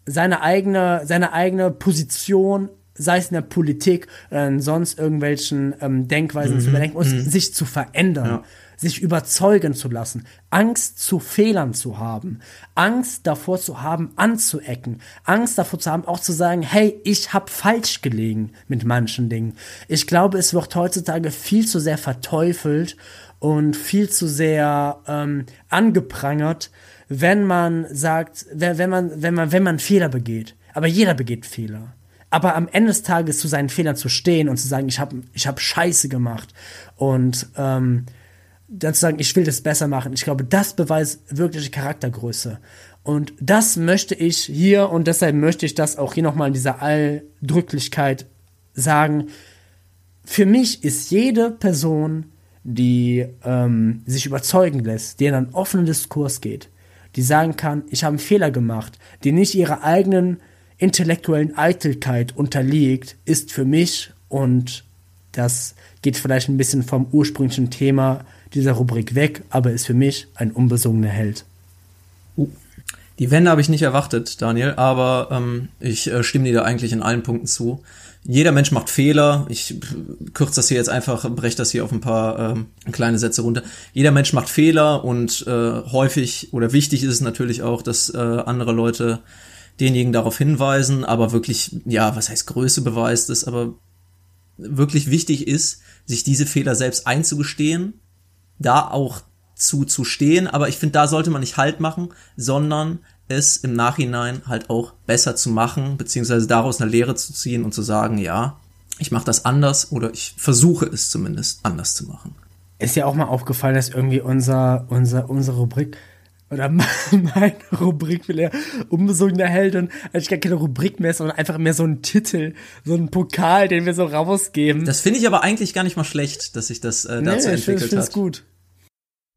seine eigene, seine eigene Position, sei es in der Politik oder sonst irgendwelchen ähm, Denkweisen zu überdenken und sich zu verändern, sich überzeugen zu lassen, Angst zu Fehlern zu haben, Angst davor zu haben, anzuecken, Angst davor zu haben, auch zu sagen, hey, ich habe falsch gelegen mit manchen Dingen. Ich glaube, es wird heutzutage viel zu sehr verteufelt und viel zu sehr ähm, angeprangert, wenn man sagt, wenn, wenn man, wenn man, wenn man Fehler begeht. Aber jeder begeht Fehler. Aber am Ende des Tages zu seinen Fehlern zu stehen und zu sagen, ich habe ich hab Scheiße gemacht und ähm, dann zu sagen, ich will das besser machen. Ich glaube, das beweist wirkliche Charaktergröße. Und das möchte ich hier und deshalb möchte ich das auch hier nochmal in dieser Alldrücklichkeit sagen. Für mich ist jede Person, die ähm, sich überzeugen lässt, die in einen offenen Diskurs geht, die sagen kann, ich habe einen Fehler gemacht, die nicht ihrer eigenen intellektuellen Eitelkeit unterliegt, ist für mich, und das geht vielleicht ein bisschen vom ursprünglichen Thema dieser Rubrik weg, aber ist für mich ein unbesungener Held. Die Wende habe ich nicht erwartet, Daniel, aber ähm, ich äh, stimme dir da eigentlich in allen Punkten zu. Jeder Mensch macht Fehler. Ich kürze das hier jetzt einfach, breche das hier auf ein paar ähm, kleine Sätze runter. Jeder Mensch macht Fehler und äh, häufig oder wichtig ist es natürlich auch, dass äh, andere Leute denjenigen darauf hinweisen, aber wirklich, ja, was heißt Größe beweist es, aber wirklich wichtig ist, sich diese Fehler selbst einzugestehen, da auch zu, zu stehen, aber ich finde, da sollte man nicht Halt machen, sondern es im Nachhinein halt auch besser zu machen, beziehungsweise daraus eine Lehre zu ziehen und zu sagen, ja, ich mache das anders oder ich versuche es zumindest anders zu machen. Ist ja auch mal aufgefallen, dass irgendwie unser, unser, unsere Rubrik oder meine Rubrik will ja unbesungener Held und eigentlich gar keine Rubrik mehr, sondern einfach mehr so ein Titel, so ein Pokal, den wir so rausgeben. Das finde ich aber eigentlich gar nicht mal schlecht, dass sich das äh, dazu nee, ich finde entwickelt es hat. gut.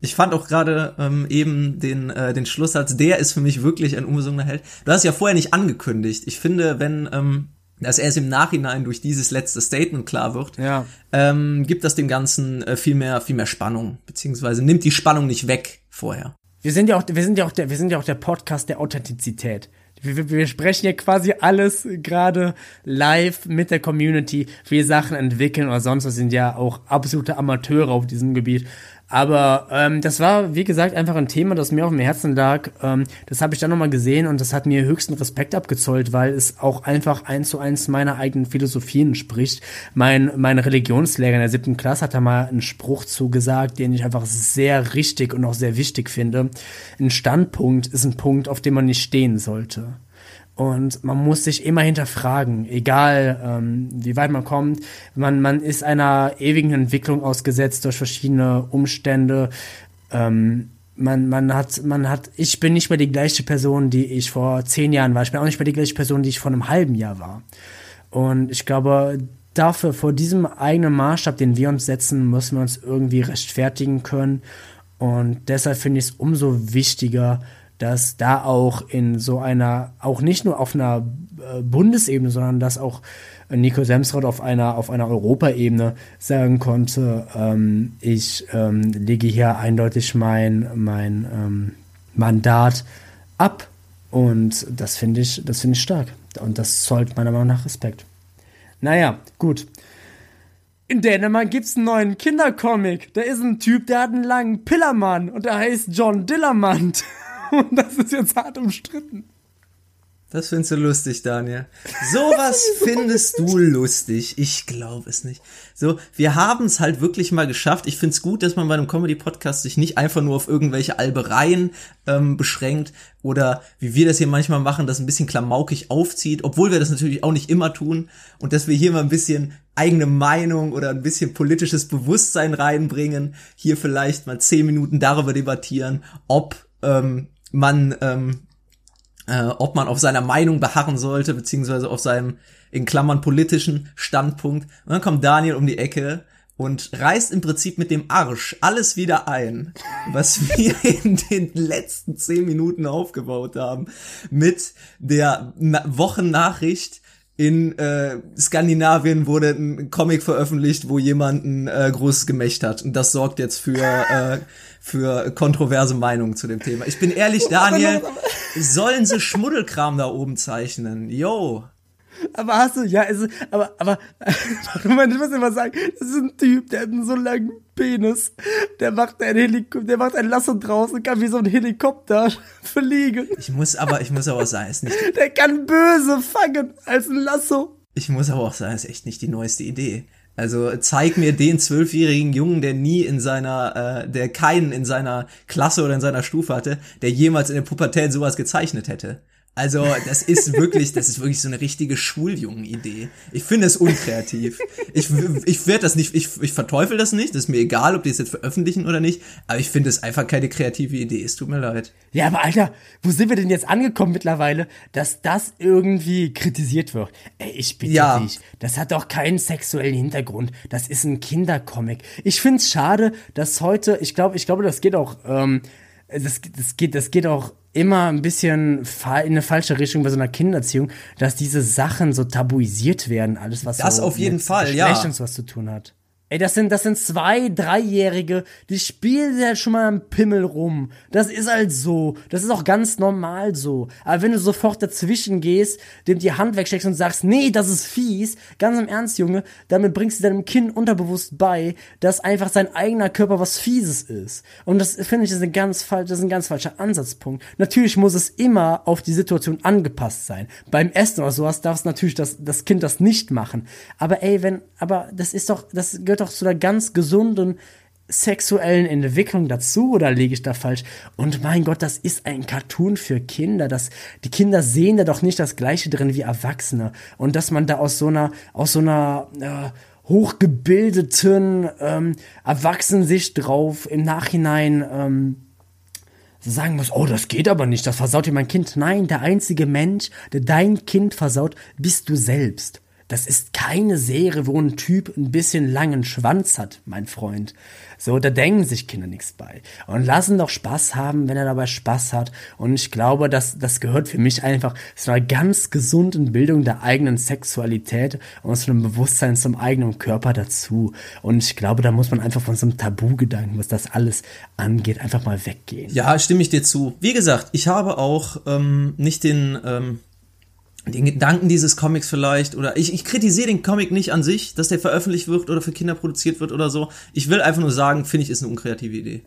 Ich fand auch gerade ähm, eben den, äh, den Schlusssatz, der ist für mich wirklich ein unbesungener Held. Du hast ja vorher nicht angekündigt. Ich finde, wenn ähm, dass erst im Nachhinein durch dieses letzte Statement klar wird, Ja. ähm, gibt das dem Ganzen äh, viel mehr, viel mehr Spannung, beziehungsweise nimmt die Spannung nicht weg vorher. Wir sind ja auch, wir sind ja auch der, wir sind ja auch der Podcast der Authentizität. Wir, wir, wir sprechen ja quasi alles gerade live mit der Community, wie Sachen entwickeln oder sonst was sind ja auch absolute Amateure auf diesem Gebiet. Aber ähm, das war, wie gesagt, einfach ein Thema, das mir auf dem Herzen lag. Ähm, das habe ich dann nochmal gesehen und das hat mir höchsten Respekt abgezollt, weil es auch einfach eins zu eins meiner eigenen Philosophien entspricht. Mein, mein Religionslehrer in der siebten Klasse hat da mal einen Spruch zugesagt, den ich einfach sehr richtig und auch sehr wichtig finde. Ein Standpunkt ist ein Punkt, auf dem man nicht stehen sollte. Und man muss sich immer hinterfragen, egal ähm, wie weit man kommt. Man, man ist einer ewigen Entwicklung ausgesetzt durch verschiedene Umstände. Ähm, man, man hat, man hat, ich bin nicht mehr die gleiche Person, die ich vor zehn Jahren war. Ich bin auch nicht mehr die gleiche Person, die ich vor einem halben Jahr war. Und ich glaube, dafür, vor diesem eigenen Maßstab, den wir uns setzen, müssen wir uns irgendwie rechtfertigen können. Und deshalb finde ich es umso wichtiger, dass da auch in so einer, auch nicht nur auf einer äh, Bundesebene, sondern dass auch Nico Semsrott auf einer, auf einer Europaebene sagen konnte, ähm, ich ähm, lege hier eindeutig mein, mein ähm, Mandat ab. Und das finde ich, das ich stark. Und das zollt meiner Meinung nach Respekt. Naja, gut. In Dänemark gibt's einen neuen Kindercomic. Da ist ein Typ, der hat einen langen Pillermann und der heißt John Dillermand. Und das ist jetzt hart umstritten. Das findest du lustig, Daniel. Sowas findest du lustig. Ich glaube es nicht. So, wir haben es halt wirklich mal geschafft. Ich find's gut, dass man bei einem Comedy-Podcast sich nicht einfach nur auf irgendwelche Albereien ähm, beschränkt oder wie wir das hier manchmal machen, das ein bisschen klamaukig aufzieht, obwohl wir das natürlich auch nicht immer tun und dass wir hier mal ein bisschen eigene Meinung oder ein bisschen politisches Bewusstsein reinbringen, hier vielleicht mal zehn Minuten darüber debattieren, ob ähm, man ähm, äh, ob man auf seiner Meinung beharren sollte, beziehungsweise auf seinem, in Klammern, politischen Standpunkt. Und dann kommt Daniel um die Ecke und reißt im Prinzip mit dem Arsch alles wieder ein, was wir in den letzten zehn Minuten aufgebaut haben, mit der Na Wochennachricht, in äh, Skandinavien wurde ein Comic veröffentlicht, wo jemand ein äh, großes Gemächt hat. Und das sorgt jetzt für, äh, für kontroverse Meinungen zu dem Thema. Ich bin ehrlich, Daniel, sollen sie Schmuddelkram da oben zeichnen? Yo. Aber hast du, ja, ist, aber, aber, ich muss mal sagen, das ist ein Typ, der hat einen so langen Penis, der macht ein Helikopter, der macht ein Lasso draußen, kann wie so ein Helikopter fliegen. Ich muss aber, ich muss aber sagen, ist nicht. Der kann böse fangen als ein Lasso. Ich muss aber auch sagen, ist echt nicht die neueste Idee. Also zeig mir den zwölfjährigen Jungen, der nie in seiner, äh, der keinen in seiner Klasse oder in seiner Stufe hatte, der jemals in der Pubertät sowas gezeichnet hätte. Also, das ist wirklich, das ist wirklich so eine richtige Schuljungen-Idee. Ich finde es unkreativ. Ich, ich werde das nicht, ich, ich verteufel das nicht. Das ist mir egal, ob die es jetzt veröffentlichen oder nicht. Aber ich finde es einfach keine kreative Idee. Es tut mir leid. Ja, aber Alter, wo sind wir denn jetzt angekommen mittlerweile, dass das irgendwie kritisiert wird? Ey, ich bitte Ja. dich. Das hat doch keinen sexuellen Hintergrund. Das ist ein Kindercomic. Ich find's schade, dass heute, ich glaube, ich glaube, das geht auch, ähm, das, das geht, das geht auch immer ein bisschen in eine falsche Richtung bei so einer Kindererziehung, dass diese Sachen so tabuisiert werden, alles was Das so auf jeden mit Fall, ja. Geschlecht und so was zu tun hat. Ey, das sind, das sind zwei, dreijährige, die spielen halt schon mal am Pimmel rum. Das ist halt so. Das ist auch ganz normal so. Aber wenn du sofort dazwischen gehst, dem die Hand wegsteckst und sagst, nee, das ist fies, ganz im Ernst, Junge, damit bringst du deinem Kind unterbewusst bei, dass einfach sein eigener Körper was Fieses ist. Und das finde ich ist ein ganz falsch, das ist ein ganz falscher Ansatzpunkt. Natürlich muss es immer auf die Situation angepasst sein. Beim Essen oder sowas darf es natürlich das, das Kind das nicht machen. Aber ey, wenn, aber das ist doch, das gehört doch zu einer ganz gesunden sexuellen Entwicklung dazu oder liege ich da falsch? Und mein Gott, das ist ein Cartoon für Kinder. Das, die Kinder sehen da doch nicht das Gleiche drin wie Erwachsene. Und dass man da aus so einer, aus so einer äh, hochgebildeten ähm, Erwachsenensicht drauf im Nachhinein ähm, sagen muss, oh, das geht aber nicht, das versaut dir mein Kind. Nein, der einzige Mensch, der dein Kind versaut, bist du selbst. Das ist keine Serie, wo ein Typ ein bisschen langen Schwanz hat, mein Freund. So, da denken sich Kinder nichts bei. Und lassen doch Spaß haben, wenn er dabei Spaß hat. Und ich glaube, das, das gehört für mich einfach zu einer ganz gesunden Bildung der eigenen Sexualität und zu einem Bewusstsein zum eigenen Körper dazu. Und ich glaube, da muss man einfach von so einem Tabugedanken, was das alles angeht, einfach mal weggehen. Ja, stimme ich dir zu. Wie gesagt, ich habe auch ähm, nicht den, ähm, den Gedanken dieses Comics vielleicht, oder ich, ich kritisiere den Comic nicht an sich, dass der veröffentlicht wird oder für Kinder produziert wird oder so. Ich will einfach nur sagen, finde ich, ist eine unkreative Idee.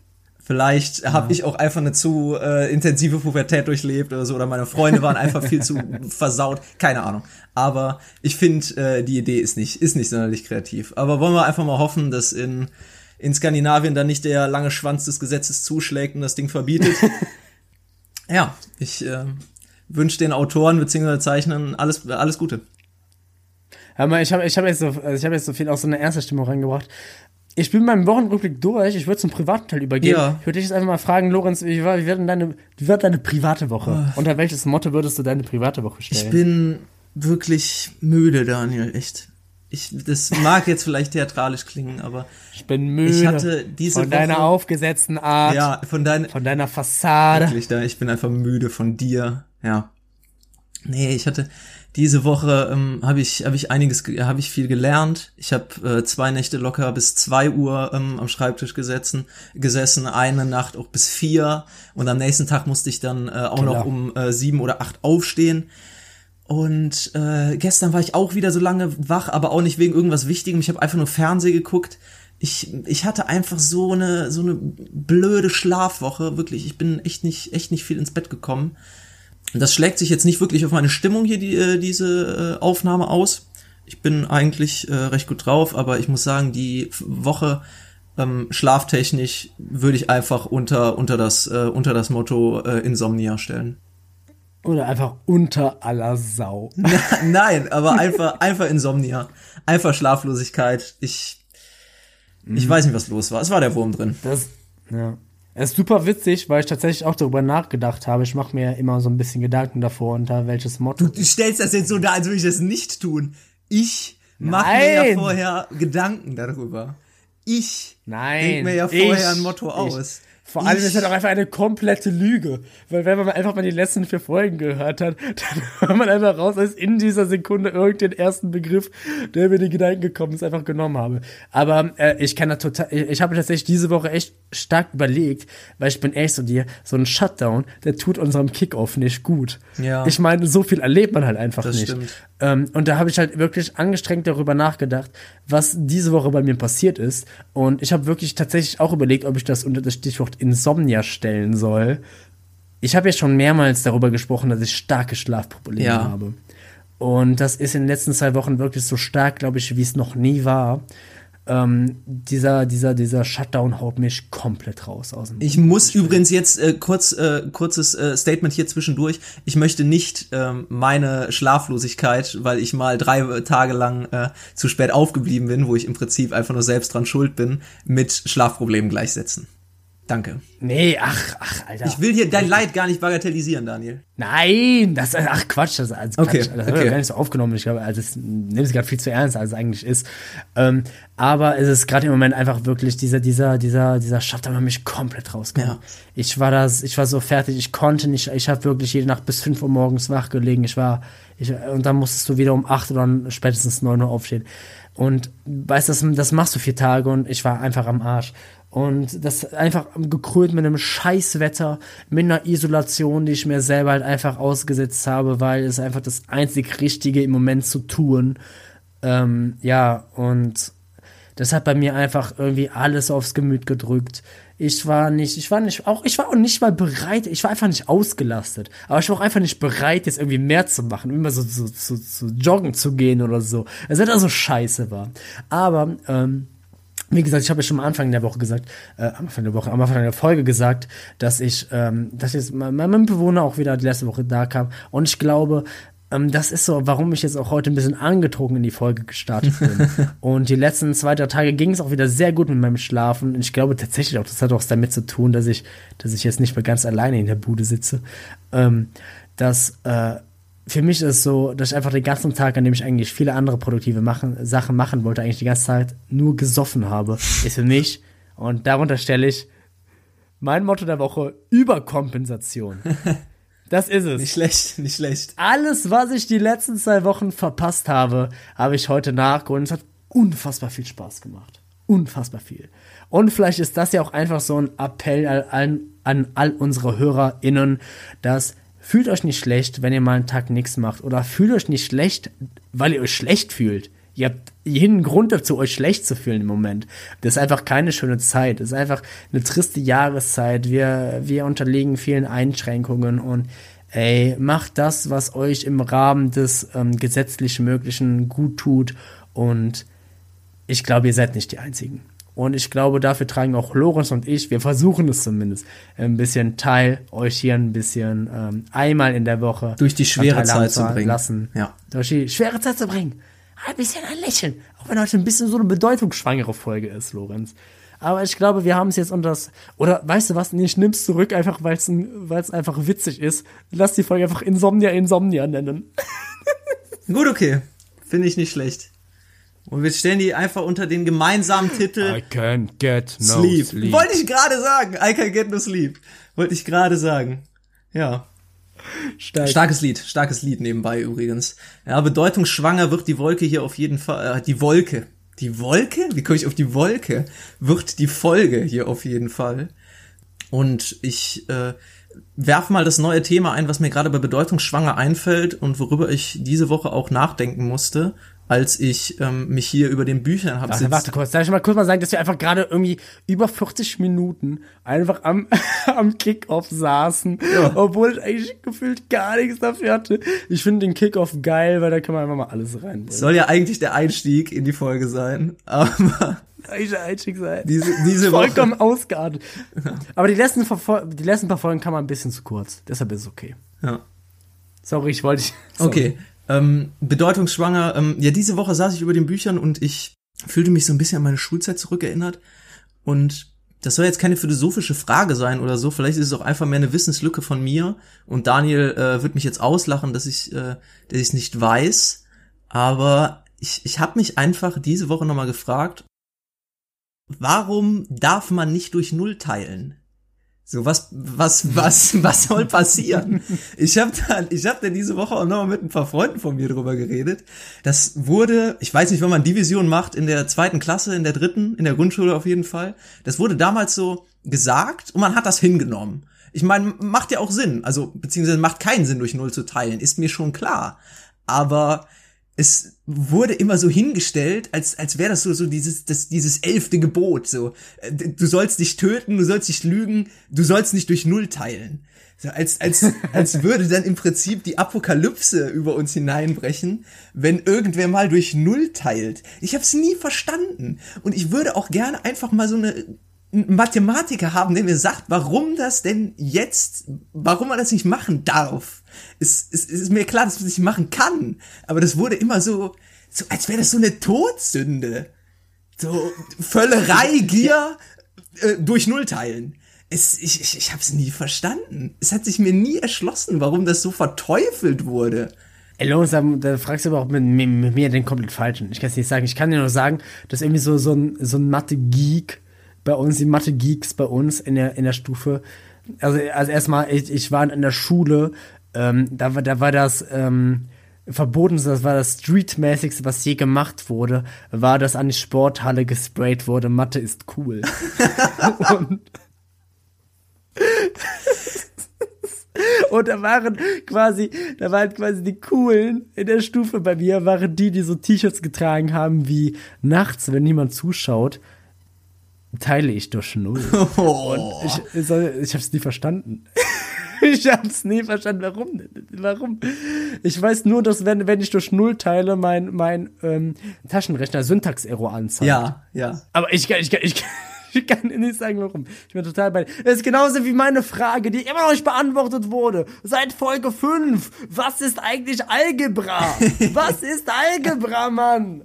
Vielleicht habe ich auch einfach eine zu äh, intensive Pubertät durchlebt oder so, oder meine Freunde waren einfach viel zu versaut, keine Ahnung. Aber ich finde, äh, die Idee ist nicht, ist nicht sonderlich kreativ. Aber wollen wir einfach mal hoffen, dass in, in Skandinavien dann nicht der lange Schwanz des Gesetzes zuschlägt und das Ding verbietet. ja, ich äh, wünsche den Autoren bzw. Zeichnern alles, alles Gute. Hör mal, ich habe ich hab jetzt, so, also ich hab jetzt so viel aus so einer ersten Stimmung reingebracht. Ich bin beim Wochenrückblick durch. Ich würde zum privaten Teil übergehen. Ja. Ich würde dich jetzt einfach mal fragen, Lorenz, wie war, wie wird denn deine, wie wird deine private Woche? Unter welches Motto würdest du deine private Woche stellen? Ich bin wirklich müde, Daniel, echt. Ich, das mag jetzt vielleicht theatralisch klingen, aber Ich bin müde Ich hatte diese von deiner Woche- aufgesetzten Art, ja, von deinen, von deiner Fassade. wirklich, ich bin einfach müde von dir, ja. Nee, ich hatte diese Woche ähm, habe ich habe ich einiges ge- habe ich viel gelernt. Ich habe äh, zwei Nächte locker bis zwei Uhr ähm, am Schreibtisch gesessen, gesessen, eine Nacht auch bis vier und am nächsten Tag musste ich dann äh, auch Killer. noch um äh, sieben oder acht aufstehen. Und äh, gestern war ich auch wieder so lange wach, aber auch nicht wegen irgendwas Wichtigem. Ich habe einfach nur Fernseh geguckt. Ich, ich hatte einfach so eine so eine blöde Schlafwoche, wirklich. Ich bin echt nicht echt nicht viel ins Bett gekommen. Das schlägt sich jetzt nicht wirklich auf meine Stimmung hier die, äh, diese äh, Aufnahme aus. Ich bin eigentlich äh, recht gut drauf, aber ich muss sagen, die Woche ähm, schlaftechnisch würde ich einfach unter unter das äh, unter das Motto äh, Insomnia stellen. Oder einfach unter aller Sau. Nein, aber einfach, einfach Insomnia. Einfach Schlaflosigkeit. Ich, ich weiß nicht, was los war. Es war der Wurm drin. Das, ja. Es ist super witzig, weil ich tatsächlich auch darüber nachgedacht habe. Ich mache mir immer so ein bisschen Gedanken davor, unter welches Motto. Du stellst das jetzt so dar, als würde ich das nicht tun. Ich mache mir ja vorher Gedanken darüber. Ich Nein, denk mir ja vorher ich- ein Motto ich. Vor allem Ich- ist das auch einfach eine komplette Lüge. Weil wenn man einfach mal die letzten vier Folgen gehört hat, dann hört man einfach raus, dass in dieser Sekunde irgendeinen ersten Begriff, der mir in die Gedanken gekommen ist, einfach genommen habe. Aber äh, ich kann da total, ich, ich habe tatsächlich diese Woche echt stark überlegt, weil ich bin ehrlich zu dir, so ein Shutdown, der tut unserem Kickoff nicht gut. Ja. Ich meine, so viel erlebt man halt einfach Das nicht. stimmt. Ähm, und da habe ich halt wirklich angestrengt darüber nachgedacht, was diese Woche bei mir passiert ist. Und ich habe wirklich tatsächlich auch überlegt, ob ich das unter das Stichwort Insomnia stellen soll. Ich habe ja schon mehrmals darüber gesprochen, dass ich starke Schlafprobleme Ja. habe. Und das ist in den letzten zwei Wochen wirklich so stark, glaube ich, wie es noch nie war. Ähm, dieser, dieser, dieser Shutdown haut mich komplett raus aus dem Ich muss übrigens jetzt äh, kurz äh, kurzes äh, Statement hier zwischendurch. Ich möchte nicht ähm, meine Schlaflosigkeit, weil ich mal drei Tage lang äh, zu spät aufgeblieben bin, wo ich im Prinzip einfach nur selbst dran schuld bin, mit Schlafproblemen gleichsetzen. Danke. Nee, ach, ach, Alter. Ich will hier dein Leid gar nicht bagatellisieren, Daniel. Nein, das ist, ach Quatsch, das ist also Quatsch. Okay, das okay. gar nicht so aufgenommen. Ich glaube, also das nimmt es gerade viel zu ernst, als es eigentlich ist. Ähm, aber es ist gerade im Moment einfach wirklich dieser, dieser, dieser, dieser Shutdown hat mich komplett rausgenommen. Ja. Ich war das, ich war so fertig, ich konnte nicht, ich habe wirklich jede Nacht bis 5 Uhr morgens wach gelegen. Ich war, ich, und dann musstest du wieder um 8 oder spätestens 9 Uhr aufstehen. Und weißt du, das, das machst du vier Tage und ich war einfach am Arsch. Und das einfach gekrönt mit einem Scheißwetter, mit einer Isolation, die ich mir selber halt einfach ausgesetzt habe, weil es einfach das einzig Richtige im Moment zu tun. Ähm, ja, und das hat bei mir einfach irgendwie alles aufs Gemüt gedrückt. Ich war nicht, ich war nicht, auch, ich war auch nicht mal bereit, ich war einfach nicht ausgelastet. Aber ich war auch einfach nicht bereit, jetzt irgendwie mehr zu machen, immer so, so, so, so joggen zu gehen oder so. Es hat also scheiße war. Aber, ähm, wie gesagt, ich habe ja schon am Anfang der Woche gesagt, äh, am Anfang der Woche, am Anfang der Folge gesagt, dass ich, ähm, dass jetzt mein, mein Mitbewohner auch wieder die letzte Woche da kam. Und ich glaube, ähm, das ist so, warum ich jetzt auch heute ein bisschen angetrunken in die Folge gestartet bin. und die letzten zwei, drei Tage ging es auch wieder sehr gut mit meinem Schlafen. Und ich glaube tatsächlich auch, das hat auch damit zu tun, dass ich, dass ich jetzt nicht mehr ganz alleine in der Bude sitze. Ähm, dass, äh, für mich ist es so, dass ich einfach den ganzen Tag, an dem ich eigentlich viele andere produktive machen, Sachen machen wollte, eigentlich die ganze Zeit nur gesoffen habe, ist für mich, und darunter stelle ich mein Motto der Woche, Überkompensation. Das ist es. Nicht schlecht, nicht schlecht. Alles, was ich die letzten zwei Wochen verpasst habe, habe ich heute nachgeholt. Und es hat unfassbar viel Spaß gemacht. Unfassbar viel. Und vielleicht ist das ja auch einfach so ein Appell an, an all unsere HörerInnen, dass fühlt euch nicht schlecht, wenn ihr mal einen Tag nichts macht. Oder fühlt euch nicht schlecht, weil ihr euch schlecht fühlt. Ihr habt jeden Grund dazu, euch schlecht zu fühlen im Moment. Das ist einfach keine schöne Zeit. Das ist einfach eine triste Jahreszeit. Wir, wir unterliegen vielen Einschränkungen und ey, macht das, was euch im Rahmen des ähm, gesetzlich Möglichen gut tut. Und ich glaube, ihr seid nicht die Einzigen. Und ich glaube, dafür tragen auch Lorenz und ich, wir versuchen es zumindest, ein bisschen teil, euch hier ein bisschen ähm, einmal in der Woche Durch die schwere Zeit zu bringen. lassen. Ja. Durch die schwere Zeit zu bringen. Ein bisschen ein Lächeln. Auch wenn heute ein bisschen so eine bedeutungsschwangere Folge ist, Lorenz. Aber ich glaube, wir haben es jetzt unter das. Oder weißt du was? Nee, ich nimm's zurück, einfach weil es einfach witzig ist. Lass die Folge einfach Insomnia Insomnia nennen. Gut, okay. Finde ich nicht schlecht. Und wir stellen die einfach unter den gemeinsamen Titel can't get no Sleep. Wollte ich gerade sagen. I can get no sleep. Wollte ich gerade sagen. Ja. Stark. Starkes Lied, starkes Lied nebenbei übrigens. Ja, bedeutungsschwanger wird die Wolke hier auf jeden Fall, äh, die Wolke. Die Wolke? Wie komme ich auf die Wolke? Wird die Folge hier auf jeden Fall. Und ich äh, werf mal das neue Thema ein, was mir gerade bei bedeutungsschwanger einfällt und worüber ich diese Woche auch nachdenken musste als ich ähm, mich hier über den Büchern habe Warte, warte kurz, darf ich mal kurz mal sagen, dass wir einfach gerade irgendwie über 40 Minuten einfach am, am Kickoff saßen, ja. obwohl ich eigentlich gefühlt gar nichts dafür hatte. Ich finde den Kickoff geil, weil da kann man einfach mal alles rein. Soll ja eigentlich der Einstieg in die Folge sein, aber eigentlich Einstieg sein. Diese, diese Vollkommen Woche. ausgeartet. Aber die letzten, die letzten paar Folgen kann man ein bisschen zu kurz, deshalb ist es okay. Ja. Sorry, ich wollte. Okay. Ähm, bedeutungsschwanger. Ähm, ja, diese Woche saß ich über den Büchern und ich fühlte mich so ein bisschen an meine Schulzeit zurückerinnert. Und das soll jetzt keine philosophische Frage sein oder so. Vielleicht ist es auch einfach mehr eine Wissenslücke von mir. Und Daniel äh, wird mich jetzt auslachen, dass ich, äh, dass ich es nicht weiß. Aber ich, ich habe mich einfach diese Woche nochmal gefragt, warum darf man nicht durch Null teilen? So, was, was, was, was soll passieren? Ich habe dann, ich habe dann diese Woche auch noch mit ein paar Freunden von mir drüber geredet. Das wurde, ich weiß nicht, wann man Division macht, in der zweiten Klasse, in der dritten, in der Grundschule auf jeden Fall. Das wurde damals so gesagt und man hat das hingenommen. Ich meine, macht ja auch Sinn, also, beziehungsweise macht keinen Sinn, durch Null zu teilen, ist mir schon klar. Aber es wurde immer so hingestellt, als, als wäre das so, so dieses, das, dieses elfte Gebot, so. Äh, du sollst nicht töten, du sollst nicht lügen, du sollst nicht durch Null teilen. So, als, als, als würde dann im Prinzip die Apokalypse über uns hineinbrechen, wenn irgendwer mal durch Null teilt. Ich habe es nie verstanden. Und ich würde auch gerne einfach mal so eine Mathematiker haben, der mir sagt, warum das denn jetzt, warum man das nicht machen darf. Es, es, es ist mir klar, dass man das nicht machen kann, aber das wurde immer so, so als wäre das so eine Todsünde. So Völlerei, Gier äh, durch Null teilen. Es, ich, ich, ich habe es nie verstanden. Es hat sich mir nie erschlossen, warum das so verteufelt wurde. Ey, Lorenz, da, da, fragst du aber auch mit, mit, mit mir den komplett falschen. Ich kann es nicht sagen. Ich kann dir nur sagen, dass irgendwie so, so ein, so ein Mathe-Geek bei uns, die Mathe-Geeks bei uns in der, in der Stufe. Also, also erstmal, ich, ich war in der Schule, ähm, da, war, da war das ähm, verboten, das war das Streetmäßigste, was je gemacht wurde, war, dass an die Sporthalle gesprayt wurde, Mathe ist cool. Und Und da waren quasi, da waren quasi die coolen in der Stufe bei mir, waren die, die so T-Shirts getragen haben wie nachts, wenn niemand zuschaut, teile ich durch null. Oh. Und ich, ich, ich habe es nie verstanden. ich habe es nie verstanden, warum. Warum? Ich weiß nur, dass wenn, wenn ich durch null teile, mein, mein ähm, Taschenrechner Syntax-Error anzeigt. Ja, ja. Aber ich kann, ich kann, ich kann, ich kann nicht sagen, warum. Ich bin total bei. Das ist genauso wie meine Frage, die immer noch nicht beantwortet wurde. Seit Folge 5. Was ist eigentlich Algebra? Was ist Algebra, Mann?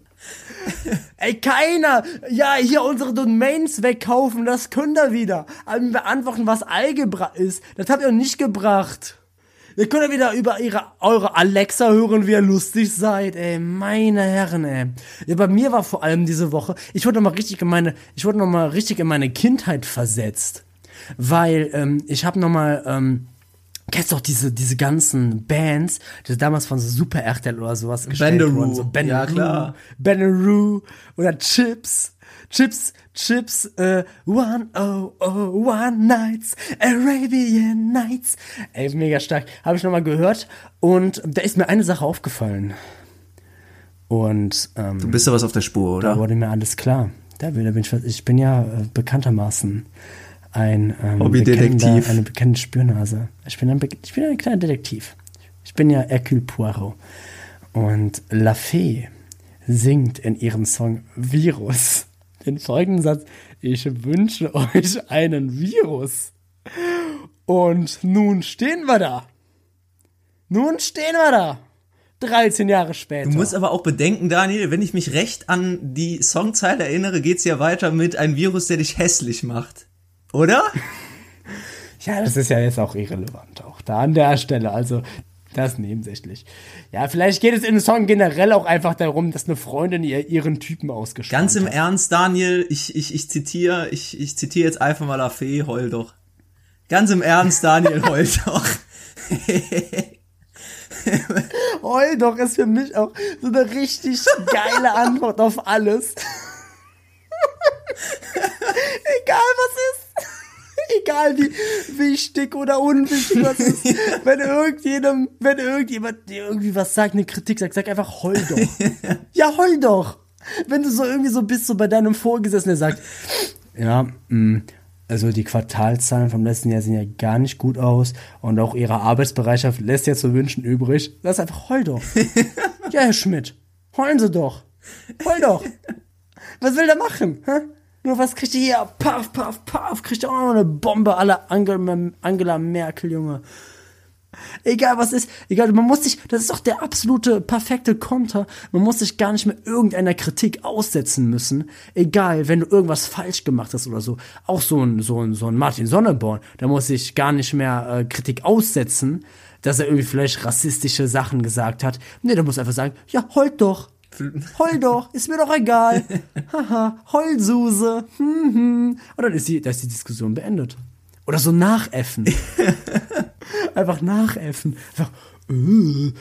Ey, keiner! Ja, hier unsere Domains wegkaufen, das könnt ihr wieder. Aber beantworten, was Algebra ist. Das habt ihr nicht gebracht. Ihr könnt ja wieder über ihre, eure Alexa hören, wie ihr lustig seid, ey, meine Herren, ey. Ja, bei mir war vor allem diese Woche, ich wurde nochmal richtig in meine, ich wurde nochmal richtig in meine Kindheit versetzt. Weil, ähm, ich habe nochmal, ähm, Kennst du auch diese, diese ganzen Bands, die damals von Super RTL oder sowas gestellt wurden? So Bandaroo, ja, klar. Bandaroo oder Chips. Chips, Chips, äh, One Oh Oh One Nights, Arabian Nights. Ey, mega stark. Habe ich nochmal gehört und da ist mir eine Sache aufgefallen. Und ähm, du bist da was auf der Spur, oder? Da wurde mir alles klar. Da bin ich, ich bin ja äh, bekanntermaßen ein ähm, Hobbydetektiv. Eine bekannte Spürnase. Ich bin, ein, ich bin ein kleiner Detektiv. Ich bin ja Hercule Poirot. Und La Fee singt in ihrem Song Virus den folgenden Satz: Ich wünsche euch einen Virus. Und nun stehen wir da. Nun stehen wir da. 13 Jahre später. Du musst aber auch bedenken, Daniel, wenn ich mich recht an die Songzeile erinnere, geht's ja weiter mit ein Virus, der dich hässlich macht. Oder? ja, das ist ja jetzt auch irrelevant, auch da an der Stelle. Also, Das ist nebensächlich. Ja, vielleicht geht es in dem Song generell auch einfach darum, dass eine Freundin ihr ihren Typen ausgeschaltet Ganz im hat. Ernst, Daniel, ich, ich, ich zitiere, ich, ich zitiere jetzt einfach mal La Fee, heul doch. Ganz im Ernst, Daniel, heul doch. Heul doch ist für mich auch so eine richtig geile Antwort auf alles. Egal was ist. Egal wie wichtig oder unwichtig was ist. Wenn irgendjemandem, wenn irgendjemand dir irgendwie was sagt, eine Kritik sagt, sag einfach heul doch. Ja, heul doch. Wenn du so irgendwie so bist, so bei deinem Vorgesetzten, der sagt, ja, mh, also die Quartalzahlen vom letzten Jahr sehen ja gar nicht gut aus und auch ihre Arbeitsbereitschaft lässt ja zu wünschen übrig. Lass einfach heul doch. ja, Herr Schmidt, heulen Sie doch. Heul doch. Was will der machen? Hä? Nur was kriegt ihr hier? Paff, paff, paff. Kriegt ihr auch noch eine Bombe aller Angela, Merkel, Junge. Egal was ist, egal, man muss sich, das ist doch der absolute perfekte Konter. Man muss sich gar nicht mehr irgendeiner Kritik aussetzen müssen. Egal, wenn du irgendwas falsch gemacht hast oder so. Auch so ein, so ein, so ein Martin Sonneborn, da muss sich gar nicht mehr äh, Kritik aussetzen, dass er irgendwie vielleicht rassistische Sachen gesagt hat. Nee, da muss einfach sagen, ja, heult doch. Heul doch, ist mir doch egal. Haha, Heulsuse. Hm, hm. Und dann ist die, da ist die Diskussion beendet. Oder so nachäffen. Einfach nachäffen. Einfach, äh,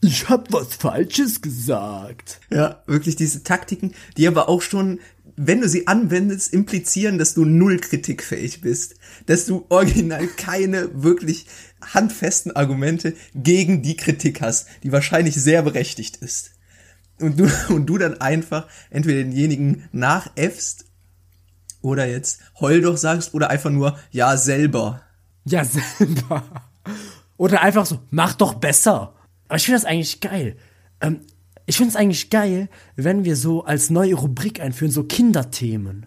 ich hab was Falsches gesagt. Ja, wirklich diese Taktiken, die aber auch schon, wenn du sie anwendest, implizieren, dass du null kritikfähig bist. Dass du original keine wirklich handfesten Argumente gegen die Kritik hast, die wahrscheinlich sehr berechtigt ist. Und du, und du dann einfach entweder denjenigen nachäffst oder jetzt heul doch sagst oder einfach nur ja selber. Ja, selber. Oder einfach so, mach doch besser. Aber ich finde das eigentlich geil. Ähm, ich finde es eigentlich geil, wenn wir so als neue Rubrik einführen, so Kinderthemen.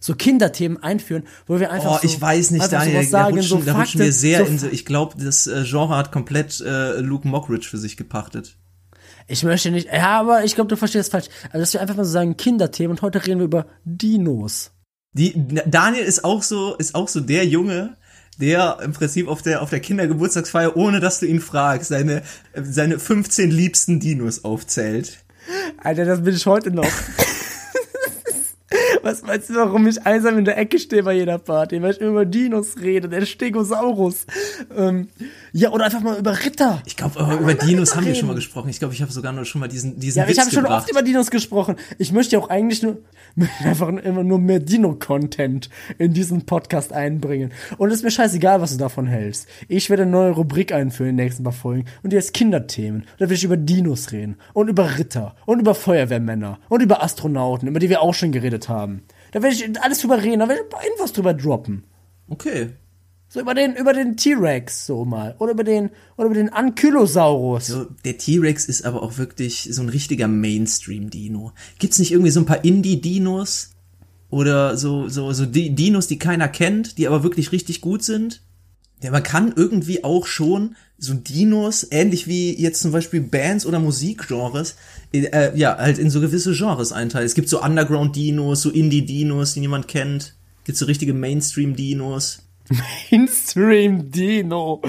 So Kinderthemen einführen, wo wir einfach Oh, so, ich weiß nicht, Daniel, da sagen, rutschen, so da rutschen wir sehr so in so, ich glaube, das äh, Genre hat komplett äh, Luke Mockridge für sich gepachtet. Ich möchte nicht, ja, aber ich glaube, du verstehst falsch. Also, dass wir einfach mal so sagen Kinderthemen und heute reden wir über Dinos. Die, Daniel ist auch so, ist auch so der Junge, der im Prinzip auf der, auf der Kindergeburtstagsfeier, ohne dass du ihn fragst, seine, seine 15 liebsten Dinos aufzählt. Alter, das bin ich heute noch. Was meinst du, warum ich einsam in der Ecke stehe bei jeder Party? Weil ich über Dinos rede, der Stegosaurus. Ähm, ja, oder einfach mal über Ritter. Ich glaube, über Dinos haben wir schon mal gesprochen. Ich glaube, ich habe sogar nur schon mal diesen, diesen Ja, aber ich Witz habe schon oft über Dinos gesprochen. Ich möchte ja auch eigentlich nur einfach immer nur mehr Dino-Content in diesen Podcast einbringen. Und es ist mir scheißegal, was du davon hältst. Ich werde eine neue Rubrik einführen in den nächsten paar Folgen. Und die heißt Kinderthemen. Da will ich über Dinos reden. Und über Ritter. Und über Feuerwehrmänner. Und über Astronauten, über die wir auch schon geredet haben. Da werde ich alles drüber reden. Da werde ich ein paar Infos drüber droppen. Okay. So über den, über den T-Rex, so mal. Oder über den, oder über den Ankylosaurus. So, der T-Rex ist aber auch wirklich so ein richtiger Mainstream-Dino. Gibt's nicht irgendwie so ein paar Indie-Dinos? Oder so, so, so Dinos, die keiner kennt, die aber wirklich richtig gut sind? Ja, man kann irgendwie auch schon so Dinos, ähnlich wie jetzt zum Beispiel Bands oder Musikgenres, äh, ja, halt in so gewisse Genres einteilen. Es gibt so Underground-Dinos, so Indie-Dinos, die niemand kennt. Gibt so richtige Mainstream-Dinos. Mainstream-Dino.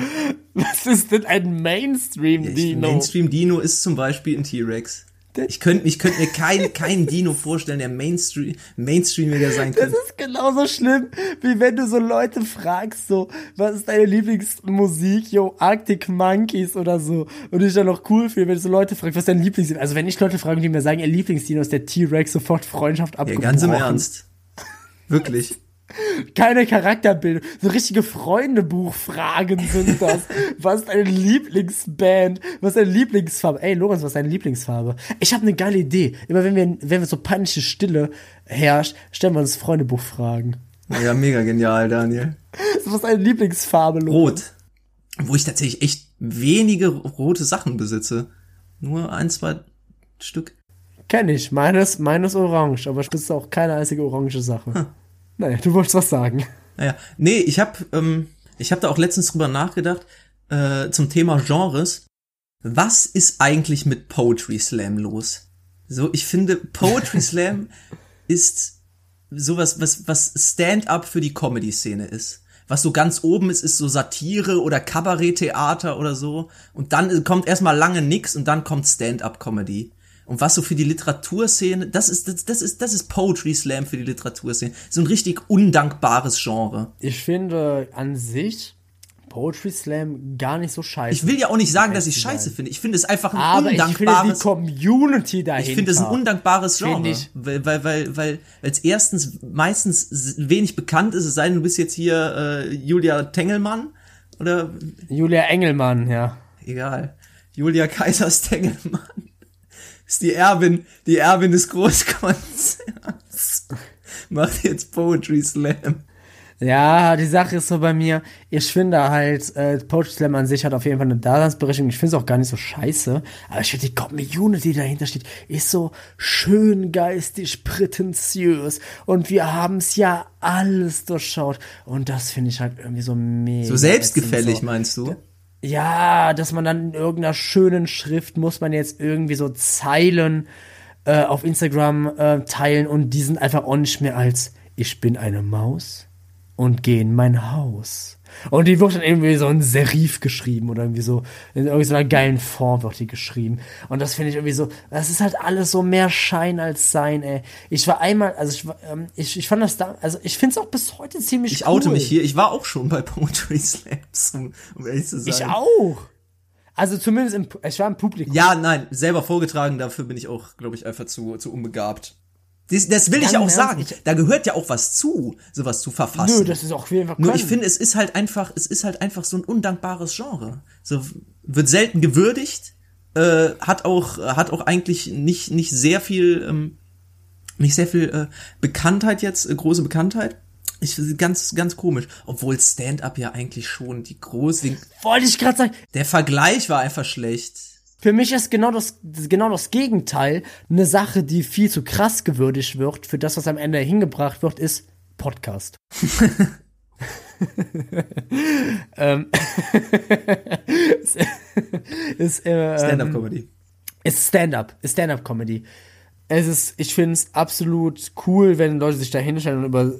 Was ist denn ein Mainstream-Dino? Mainstream-Dino ist zum Beispiel ein T-Rex. Ich könnte ich könnte mir keinen keinen Dino vorstellen, der Mainstream Mainstreamiger sein Das könnte. ist genauso schlimm, wie wenn du so Leute fragst, so, was ist deine Lieblingsmusik, yo, Arctic Monkeys oder so. Und ich dann noch cool finde, wenn du so Leute fragst, was ist dein Lieblingsdino? Also wenn ich Leute frage, die mir sagen, ihr Lieblingsdino ist der T-Rex, sofort Freundschaft Ja, abgebrochen. ganz im Ernst. Wirklich. Keine Charakterbildung. So richtige Freundebuchfragen sind das. was ist deine Lieblingsband? Was ist deine Lieblingsfarbe? Ey, Lorenz, was ist deine Lieblingsfarbe? Ich habe eine geile Idee. Immer wenn wir, wenn wir so peinliche Stille herrscht, stellen wir uns Freundebuchfragen. Ja, mega genial, Daniel. Was ist deine Lieblingsfarbe, Lorenz? Rot. Wo ich tatsächlich echt wenige rote Sachen besitze. Nur ein, zwei Stück. Kenn ich. Meines, meines orange, aber ich besitze auch keine einzige orange Sache. Naja, du wolltest was sagen. Naja, nee, ich habe ähm, ich habe da auch letztens drüber nachgedacht äh, zum Thema Genres. Was ist eigentlich mit Poetry Slam los? So, ich finde Poetry Slam ist sowas, was was Stand-up für die Comedy-Szene ist. was so ganz oben ist, ist so Satire oder Kabaretttheater oder so. Und dann kommt erstmal lange nix und dann kommt Stand-up-Comedy. Und was so für die Literaturszene, das ist, das, das ist, das ist Poetry Slam für die Literaturszene. So ein richtig undankbares Genre. Ich finde an sich Poetry Slam gar nicht so scheiße. Ich will ja auch nicht sagen, dass ich scheiße finde. Ich finde es einfach ein Aber ich finde die undankbares. Community dahinter. Ich finde es ein undankbares Genre, weil weil weil weil es erstens meistens wenig bekannt ist, es sei denn, du bist jetzt hier äh, Julia Tengelmann oder Julia Engelmann, ja. egal, Julia Kaisers-Tengelmann ist die Erbin, die Erbin des Großkonzerns. Macht jetzt Poetry Slam. Ja, die Sache ist so bei mir, ich finde halt, äh, Poetry Slam an sich hat auf jeden Fall eine Daseinsberechtigung. Ich finde es auch gar nicht so scheiße. Aber ich finde, die Community, die dahinter steht, ist so schön geistig prätentiös. Und wir haben es ja alles durchschaut. Und das finde ich halt irgendwie so mega. So selbstgefällig, so. meinst du? Ja, dass man dann in irgendeiner schönen Schrift muss man jetzt irgendwie so Zeilen äh, auf Instagram äh, teilen und die sind einfach auch nicht mehr als ich bin eine Maus und gehe in mein Haus. Und die wird dann irgendwie so in Serif geschrieben oder irgendwie so in irgendeiner geilen Form wird die geschrieben. Und das finde ich irgendwie so, das ist halt alles so mehr Schein als Sein, ey. Ich war einmal, also ich, ähm, ich, ich fand das da, also ich finde es auch bis heute ziemlich Ich cool. oute mich hier. Ich war auch schon bei Poetry Slams, um, um ehrlich zu sein. Ich auch. Also zumindest im, ich war im Publikum. Ja, nein, selber vorgetragen, dafür bin ich auch, glaube ich, einfach zu, zu unbegabt. Das, das will ich ja auch sagen. Da gehört ja auch was zu, sowas zu verfassen. Nö, das ist auch Fall Nur ich finde, es ist halt einfach, es ist halt einfach so ein undankbares Genre. So wird selten gewürdigt, äh, hat auch, hat auch eigentlich nicht nicht sehr viel, ähm, nicht sehr viel äh, Bekanntheit jetzt, äh, große Bekanntheit. Ich ganz ganz komisch, obwohl Stand-up ja eigentlich schon die große, Wollte ich gerade sagen, der Vergleich war einfach schlecht. Für mich ist genau das, genau das Gegenteil. Eine Sache, die viel zu krass gewürdigt wird, für das, was am Ende hingebracht wird, ist Podcast. ähm, ist, äh, Stand-up-Comedy. ist Stand-up, ist Stand-up-Comedy. Es ist, ich finde es absolut cool, wenn Leute sich da hinstellen und über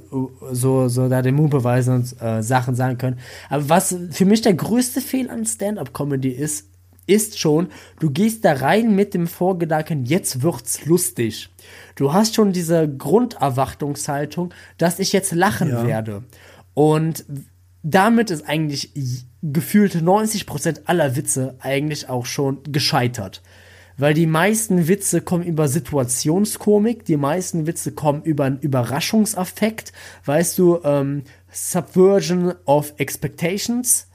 so, so da den Mut beweisen und äh, Sachen sagen können. Aber was für mich der größte Fehler an Stand-up-Comedy ist, ist schon, du gehst da rein mit dem Vorgedanken, jetzt wird's lustig. Du hast schon diese Grunderwartungshaltung, dass ich jetzt lachen Ja. werde. Und damit ist eigentlich gefühlt 90% aller Witze eigentlich auch schon gescheitert. Weil die meisten Witze kommen über Situationskomik, die meisten Witze kommen über einen Überraschungseffekt, weißt du, ähm, Subversion of Expectations.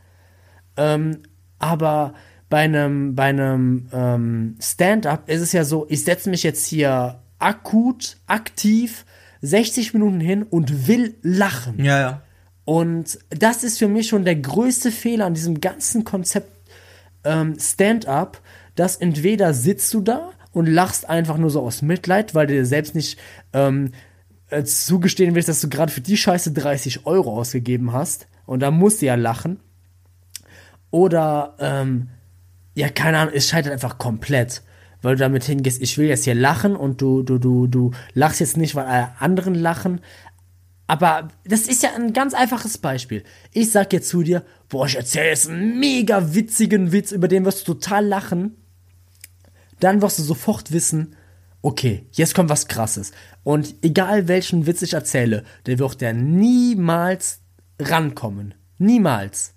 Ähm, aber bei einem, bei einem ähm, Stand-up ist es ja so, ich setze mich jetzt hier akut, aktiv 60 Minuten hin und will lachen. Ja, ja. Und das ist für mich schon der größte Fehler an diesem ganzen Konzept ähm, Stand-up, dass entweder sitzt du da und lachst einfach nur so aus Mitleid, weil du dir selbst nicht ähm, äh, zugestehen willst, dass du gerade für die Scheiße 30 Euro ausgegeben hast und da musst du ja lachen. Oder, ähm, ja, keine Ahnung, es scheitert einfach komplett. Weil du damit hingehst, ich will jetzt hier lachen und du, du, du, du lachst jetzt nicht, weil alle anderen lachen. Aber das ist ja ein ganz einfaches Beispiel. Ich sag jetzt zu dir, boah, ich erzähle jetzt einen mega witzigen Witz, über den wirst du total lachen. Dann wirst du sofort wissen, okay, jetzt kommt was krasses. Und egal welchen Witz ich erzähle, der wird der niemals rankommen. Niemals.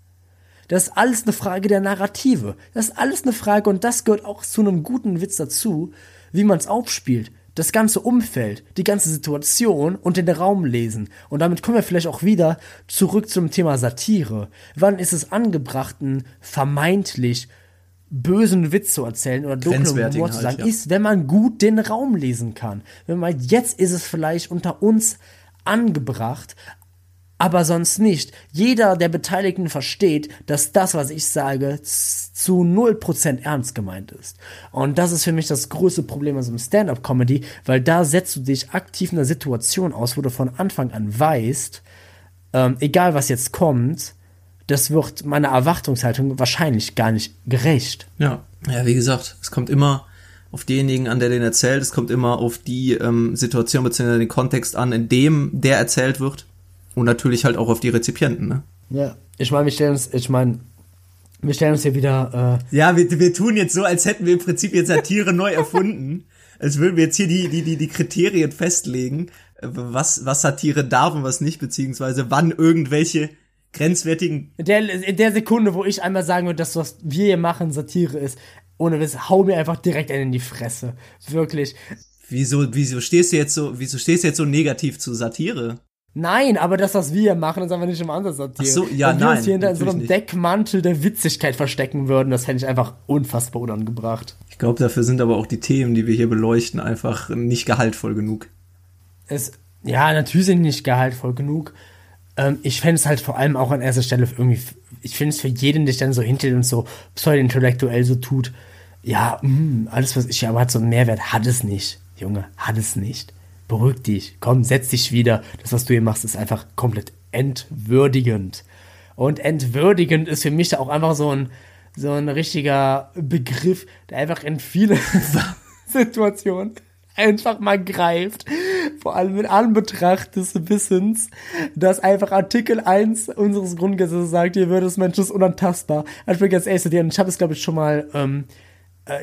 Das ist alles eine Frage der Narrative. Das ist alles eine Frage und das gehört auch zu einem guten Witz dazu, wie man es aufspielt. Das ganze Umfeld, die ganze Situation und den Raum lesen. Und damit kommen wir vielleicht auch wieder zurück zum Thema Satire. Wann ist es angebracht, einen vermeintlich bösen Witz zu erzählen oder dunklen Humor zu halt, sagen, ja. ist, wenn man gut den Raum lesen kann. Wenn man jetzt ist es vielleicht unter uns angebracht, aber sonst nicht. Jeder der Beteiligten versteht, dass das, was ich sage, zu 0% ernst gemeint ist. Und das ist für mich das größte Problem an so einem Stand-up-Comedy, weil da setzt du dich aktiv in einer Situation aus, wo du von Anfang an weißt, ähm, egal was jetzt kommt, das wird meiner Erwartungshaltung wahrscheinlich gar nicht gerecht. Ja. Ja, wie gesagt, es kommt immer auf denjenigen an, der den erzählt, es kommt immer auf die ähm, Situation bzw. den Kontext an, in dem der erzählt wird. Und natürlich halt auch auf die Rezipienten, ne? Ja, ich meine, wir stellen uns, ich meine, wir stellen uns hier wieder, äh, Ja, wir, wir tun jetzt so, als hätten wir im Prinzip jetzt Satire neu erfunden. Als würden wir jetzt hier die, die, die, die Kriterien festlegen, äh, was, was Satire darf und was nicht, beziehungsweise wann irgendwelche grenzwertigen. in der, in der Sekunde, wo ich einmal sagen würde, dass was wir hier machen Satire ist, ohne Witz, hau mir einfach direkt einen in die Fresse. Wirklich. Wieso, wieso stehst du jetzt so, wieso stehst du jetzt so negativ zu Satire? Nein, aber das, was wir hier machen, ist einfach nicht im Ansatz Satire. Ach so, ja, Wenn wir nein, uns hier hinter so einem nicht. Deckmantel der Witzigkeit verstecken würden, das fände ich einfach unfassbar unangebracht. Ich glaube, dafür sind aber auch die Themen, die wir hier beleuchten, einfach nicht gehaltvoll genug. Es, ja, natürlich sind die nicht gehaltvoll genug. Ähm, ich fände es halt vor allem auch an erster Stelle irgendwie, ich finde es für jeden, der sich dann so hinstellt und so pseudo-intellektuell so tut, ja, mh, alles, was ich aber hat so einen Mehrwert, hat es nicht. Junge, hat es nicht. Beruhig dich, komm, setz dich wieder. Das, was du hier machst, ist einfach komplett entwürdigend. Und entwürdigend ist für mich auch einfach so ein, so ein richtiger Begriff, der einfach in viele Situationen einfach mal greift. Vor allem in Anbetracht des Wissens, dass einfach Artikel 1 unseres Grundgesetzes sagt, die Würde des Menschen ist unantastbar. Ich bin ganz ehrlich zu dir, und ich habe es, glaube ich, schon mal, ähm, äh,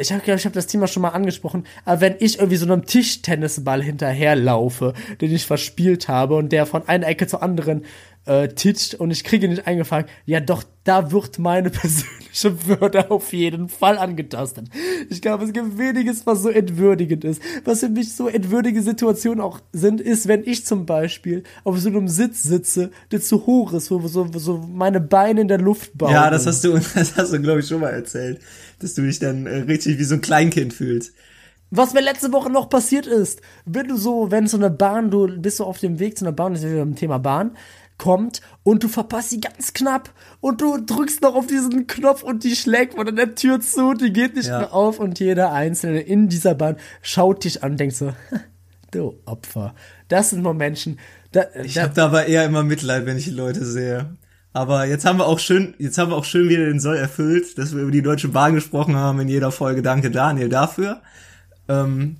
ich habe ich hab das Thema schon mal angesprochen, aber wenn ich irgendwie so einem Tischtennisball hinterherlaufe, den ich verspielt habe und der von einer Ecke zur anderen äh, titscht und ich kriege ihn nicht eingefangen, ja doch, da wird meine persönliche Würde auf jeden Fall angetastet. Ich glaube, es gibt weniges, was so entwürdigend ist. Was für mich so entwürdige Situationen auch sind, ist, wenn ich zum Beispiel auf so einem Sitz sitze, der zu hoch ist, wo so, wo so meine Beine in der Luft bauen. Ja, das hast du, das hast du, glaube ich, schon mal erzählt, dass du dich dann äh, richtig wie so ein Kleinkind fühlst. Was mir letzte Woche noch passiert ist, wenn du so, wenn so eine Bahn, du bist so auf dem Weg zu einer Bahn, das ist wieder im Thema Bahn, kommt und du verpasst sie ganz knapp und du drückst noch auf diesen Knopf und die schlägt von der Tür zu, die geht nicht Ja. mehr auf und jeder Einzelne in dieser Bahn schaut dich an und denkt so, du Opfer. Das sind nur Menschen, da, Ich habe da aber eher immer Mitleid, wenn ich die Leute sehe. Aber jetzt haben wir auch schön, jetzt haben wir auch schön wieder den Soll erfüllt, dass wir über die Deutsche Bahn gesprochen haben in jeder Folge. Danke Daniel dafür. Ähm,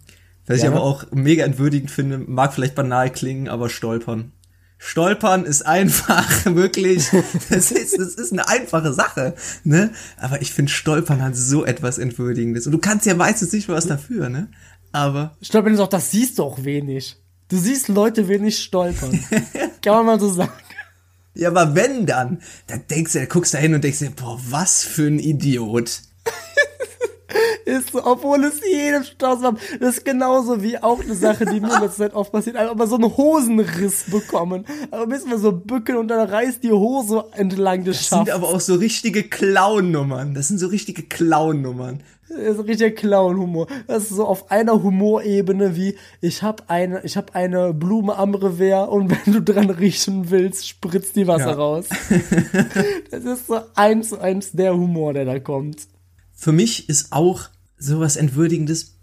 was ich Gerne. aber auch mega entwürdigend finde, mag vielleicht banal klingen, aber stolpern. Stolpern ist einfach, wirklich, das ist, das ist eine einfache Sache, ne? Aber ich finde, Stolpern hat so etwas Entwürdigendes. Und du kannst ja meistens nicht was dafür, ne? Aber ich glaube, auch, das siehst du auch wenig. Du siehst Leute wenig stolpern. Kann man mal so sagen. Ja, aber wenn dann, dann denkst du, guckst da hin und denkst dir, boah, was für ein Idiot. Ist so, obwohl es jedem Spaß macht. Das ist genauso wie auch eine Sache, die mir in letzter Zeit oft passiert. Einfach mal so einen Hosenriss bekommen. Aber müssen wir so bücken und dann reißt die Hose entlang des Das sind Schafts. aber auch so richtige Clown-Nummern. Das sind so richtige Clown-Nummern. Das ist richtiger Clown-Humor. Das ist so auf einer Humorebene wie, ich hab eine, ich hab eine Blume am Revers und wenn du dran riechen willst, spritzt die Wasser Ja. raus. das ist so eins zu eins der Humor, der da kommt. Für mich ist auch sowas Entwürdigendes,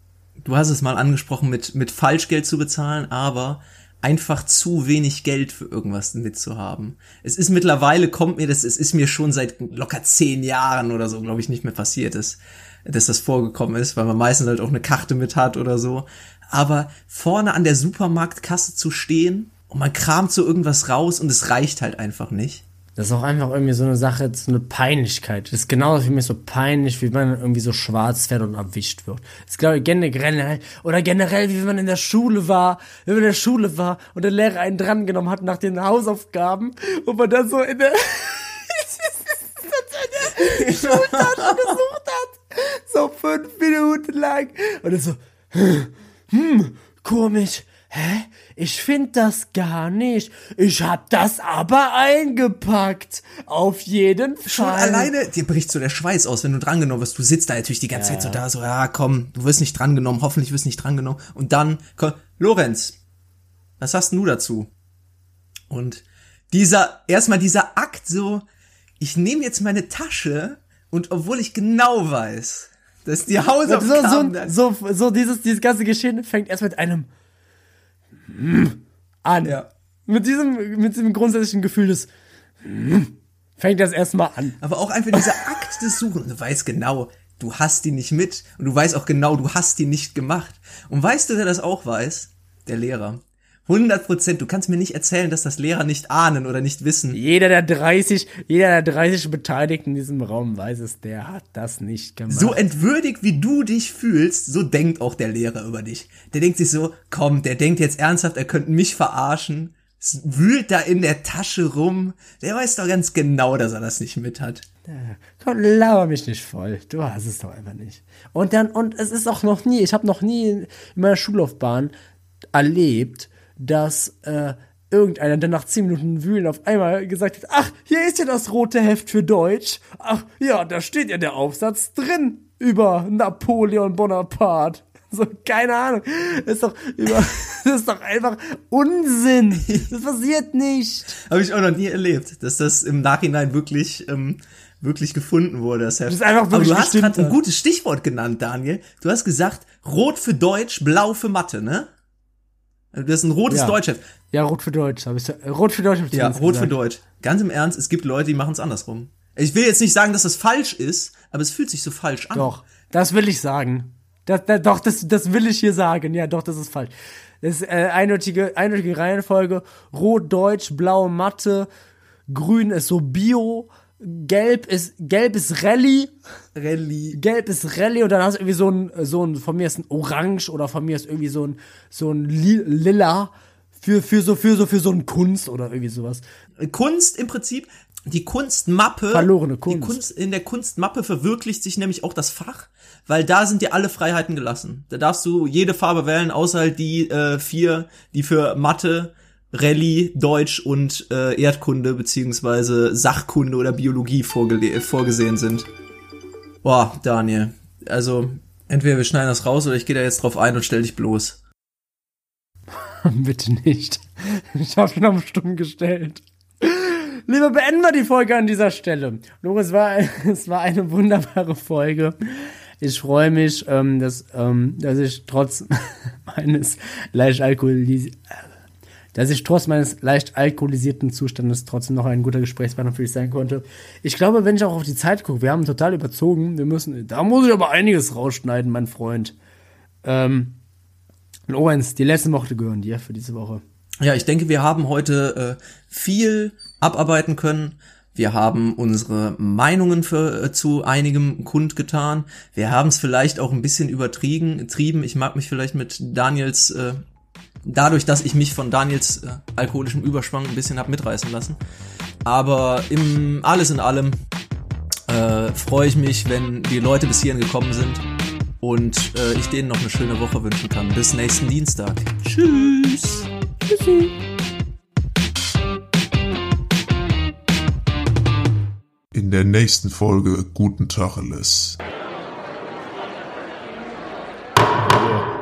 du hast es mal angesprochen, mit, mit Falschgeld zu bezahlen, aber einfach zu wenig Geld für irgendwas mitzuhaben. Es ist mittlerweile, kommt mir das, es ist mir schon seit locker zehn Jahren oder so, glaube ich, nicht mehr passiert ist, dass das vorgekommen ist, weil man meistens halt auch eine Karte mit hat oder so. Aber vorne an der Supermarktkasse zu stehen und man kramt so irgendwas raus und es reicht halt einfach nicht. Das ist auch einfach irgendwie so eine Sache, so eine Peinlichkeit. Das ist genauso für mich so peinlich, wie man irgendwie so schwarz fährt und erwischt wird. Das ist, glaube ich, generell, oder generell, wie wenn man in der Schule war, wenn man in der Schule war und der Lehrer einen drangenommen hat nach den Hausaufgaben und man dann so in der, Schultasche gesucht hat. So fünf Minuten lang. Und dann so, hm, komisch. Hä? Ich find das gar nicht. Ich hab das aber eingepackt. Auf jeden Fall. Schon alleine, dir bricht so der Schweiß aus, wenn du drangenommen wirst. Du sitzt da natürlich die ganze Zeit so da, so, ja, komm, du wirst nicht drangenommen, hoffentlich wirst nicht drangenommen. Und dann, komm, Lorenz, was hast denn du dazu? Und dieser, erstmal dieser Akt so, ich nehme jetzt meine Tasche und obwohl ich genau weiß, dass die so, Hausaufgaben, so, so, so dieses, dieses ganze Geschehen fängt erst mit einem an. Ja. Mit diesem, mit diesem grundsätzlichen Gefühl des fängt das erstmal an. aber auch einfach dieser Akt des Suchen. Und du weißt genau, du hast die nicht mit und du weißt auch genau, du hast die nicht gemacht. Und weißt du, wer das auch weiß? Der Lehrer. 100 Prozent. Du kannst mir nicht erzählen, dass das Lehrer nicht ahnen oder nicht wissen. Jeder der 30, jeder der 30 Beteiligten in diesem Raum weiß es, der hat das nicht gemacht. So entwürdigt, wie du dich fühlst, so denkt auch der Lehrer über dich. Der denkt sich so, komm, der denkt jetzt ernsthaft, er könnte mich verarschen. Wühlt da in der Tasche rum. Der weiß doch ganz genau, dass er das nicht mit hat. Komm, laber mich nicht voll. Du hast es doch einfach nicht. Und dann, und es ist auch noch nie, ich habe noch nie in meiner Schullaufbahn erlebt, dass äh, irgendeiner, der nach 10 Minuten Wühlen auf einmal gesagt hat, ach, hier ist ja das rote Heft für Deutsch. Ach, ja, da steht ja der Aufsatz drin über Napoleon Bonaparte. So, keine Ahnung. Das ist doch über, das ist doch einfach Unsinn. Das passiert nicht. Habe ich auch noch nie erlebt, dass das im Nachhinein wirklich, ähm, wirklich gefunden wurde. Das, Heft. Das ist einfach Aber wirklich du hast gerade ein gutes Stichwort genannt, Daniel. Du hast gesagt, rot für Deutsch, blau für Mathe, ne? Das ist ein rotes Ja. Deutschheft. Ja, rot für Deutsch, ich äh, rot für Deutsch. Ja, rot für gesagt. Deutsch. Ganz im Ernst, es gibt Leute, die machen es andersrum. Ich will jetzt nicht sagen, dass das falsch ist, aber es fühlt sich so falsch an. Doch, das will ich sagen. Das, das, doch, das, das will ich hier sagen. Ja, doch, das ist falsch. Das ist äh, eindeutige, eindeutige Reihenfolge. Rot, Deutsch, Blau, Mathe, Grün ist so Bio, Gelb ist, Gelb ist Rallye, Rallye. Gelb ist Rallye und dann hast du irgendwie so ein, so ein, von mir ist ein Orange oder von mir ist irgendwie so ein, so ein Li Lila für, für so, für so, für so ein Kunst oder irgendwie sowas. Kunst im Prinzip, die Kunstmappe. Verlorene Kunst. Die Kunst. In der Kunstmappe verwirklicht sich nämlich auch das Fach, weil da sind dir alle Freiheiten gelassen. Da darfst du jede Farbe wählen, außer halt die äh, vier, die für Mathe, Rallye, Deutsch und äh, Erdkunde beziehungsweise Sachkunde oder Biologie vorgesehen sind. Boah, Daniel. Also, entweder wir schneiden das raus oder ich gehe da jetzt drauf ein und stell dich bloß. Bitte nicht. Ich habe schon auf stumm gestellt. Lieber beenden wir die Folge an dieser Stelle. Es war, es war eine wunderbare Folge. Ich freue mich, ähm, dass, ähm, dass ich trotz meines leicht alkoholis dass ich trotz meines leicht alkoholisierten Zustandes trotzdem noch ein guter Gesprächspartner für dich sein konnte. Ich glaube, wenn ich auch auf die Zeit gucke, wir haben total überzogen. Wir müssen, da muss ich aber einiges rausschneiden, mein Freund. Ähm, Lorenz, die letzten Worte gehören dir für diese Woche. Ja, ich denke, wir haben heute äh, viel abarbeiten können. Wir haben unsere Meinungen für, äh, zu einigem kundgetan. Wir haben es vielleicht auch ein bisschen übertrieben. Ich mag mich vielleicht mit Daniels, äh, dadurch, dass ich mich von Daniels äh, alkoholischem Überschwang ein bisschen hab mitreißen lassen. Aber im alles in allem äh, freue ich mich, wenn die Leute bis hierhin gekommen sind und äh, ich denen noch eine schöne Woche wünschen kann. Bis nächsten Dienstag. Tschüss. In der nächsten Folge Guten Tacheles.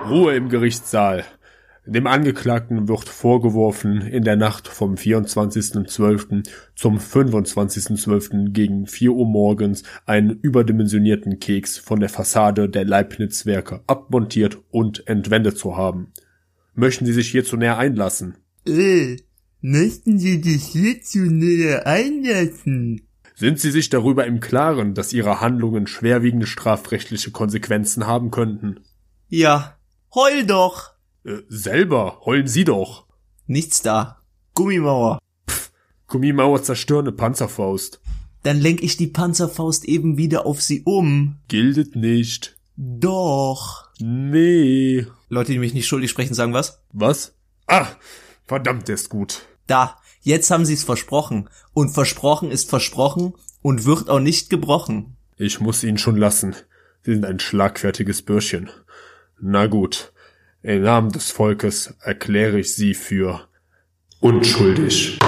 Ruhe im Gerichtssaal. Dem Angeklagten wird vorgeworfen, in der Nacht vom 24.12. zum 25.12. gegen 4 Uhr morgens einen überdimensionierten Keks von der Fassade der Leibniz-Werke abmontiert und entwendet zu haben. Möchten Sie sich hierzu näher einlassen? Äh, möchten Sie dich hierzu näher einlassen? Sind Sie sich darüber im Klaren, dass Ihre Handlungen schwerwiegende strafrechtliche Konsequenzen haben könnten? Ja, heul doch. Äh, selber, heulen Sie doch. Nichts da. Gummimauer. Gummimauer zerstörende Panzerfaust. Dann lenk ich die Panzerfaust eben wieder auf sie um. Gildet nicht. Doch. Nee. Leute, die mich nicht schuldig sprechen, sagen was? Was? Ah, verdammt, der ist gut. Da. Jetzt haben sie's versprochen. Und versprochen ist versprochen und wird auch nicht gebrochen. Ich muss ihn schon lassen. Sie sind ein schlagfertiges Bürschchen. Na gut. Im Namen des Volkes erkläre ich Sie für unschuldig.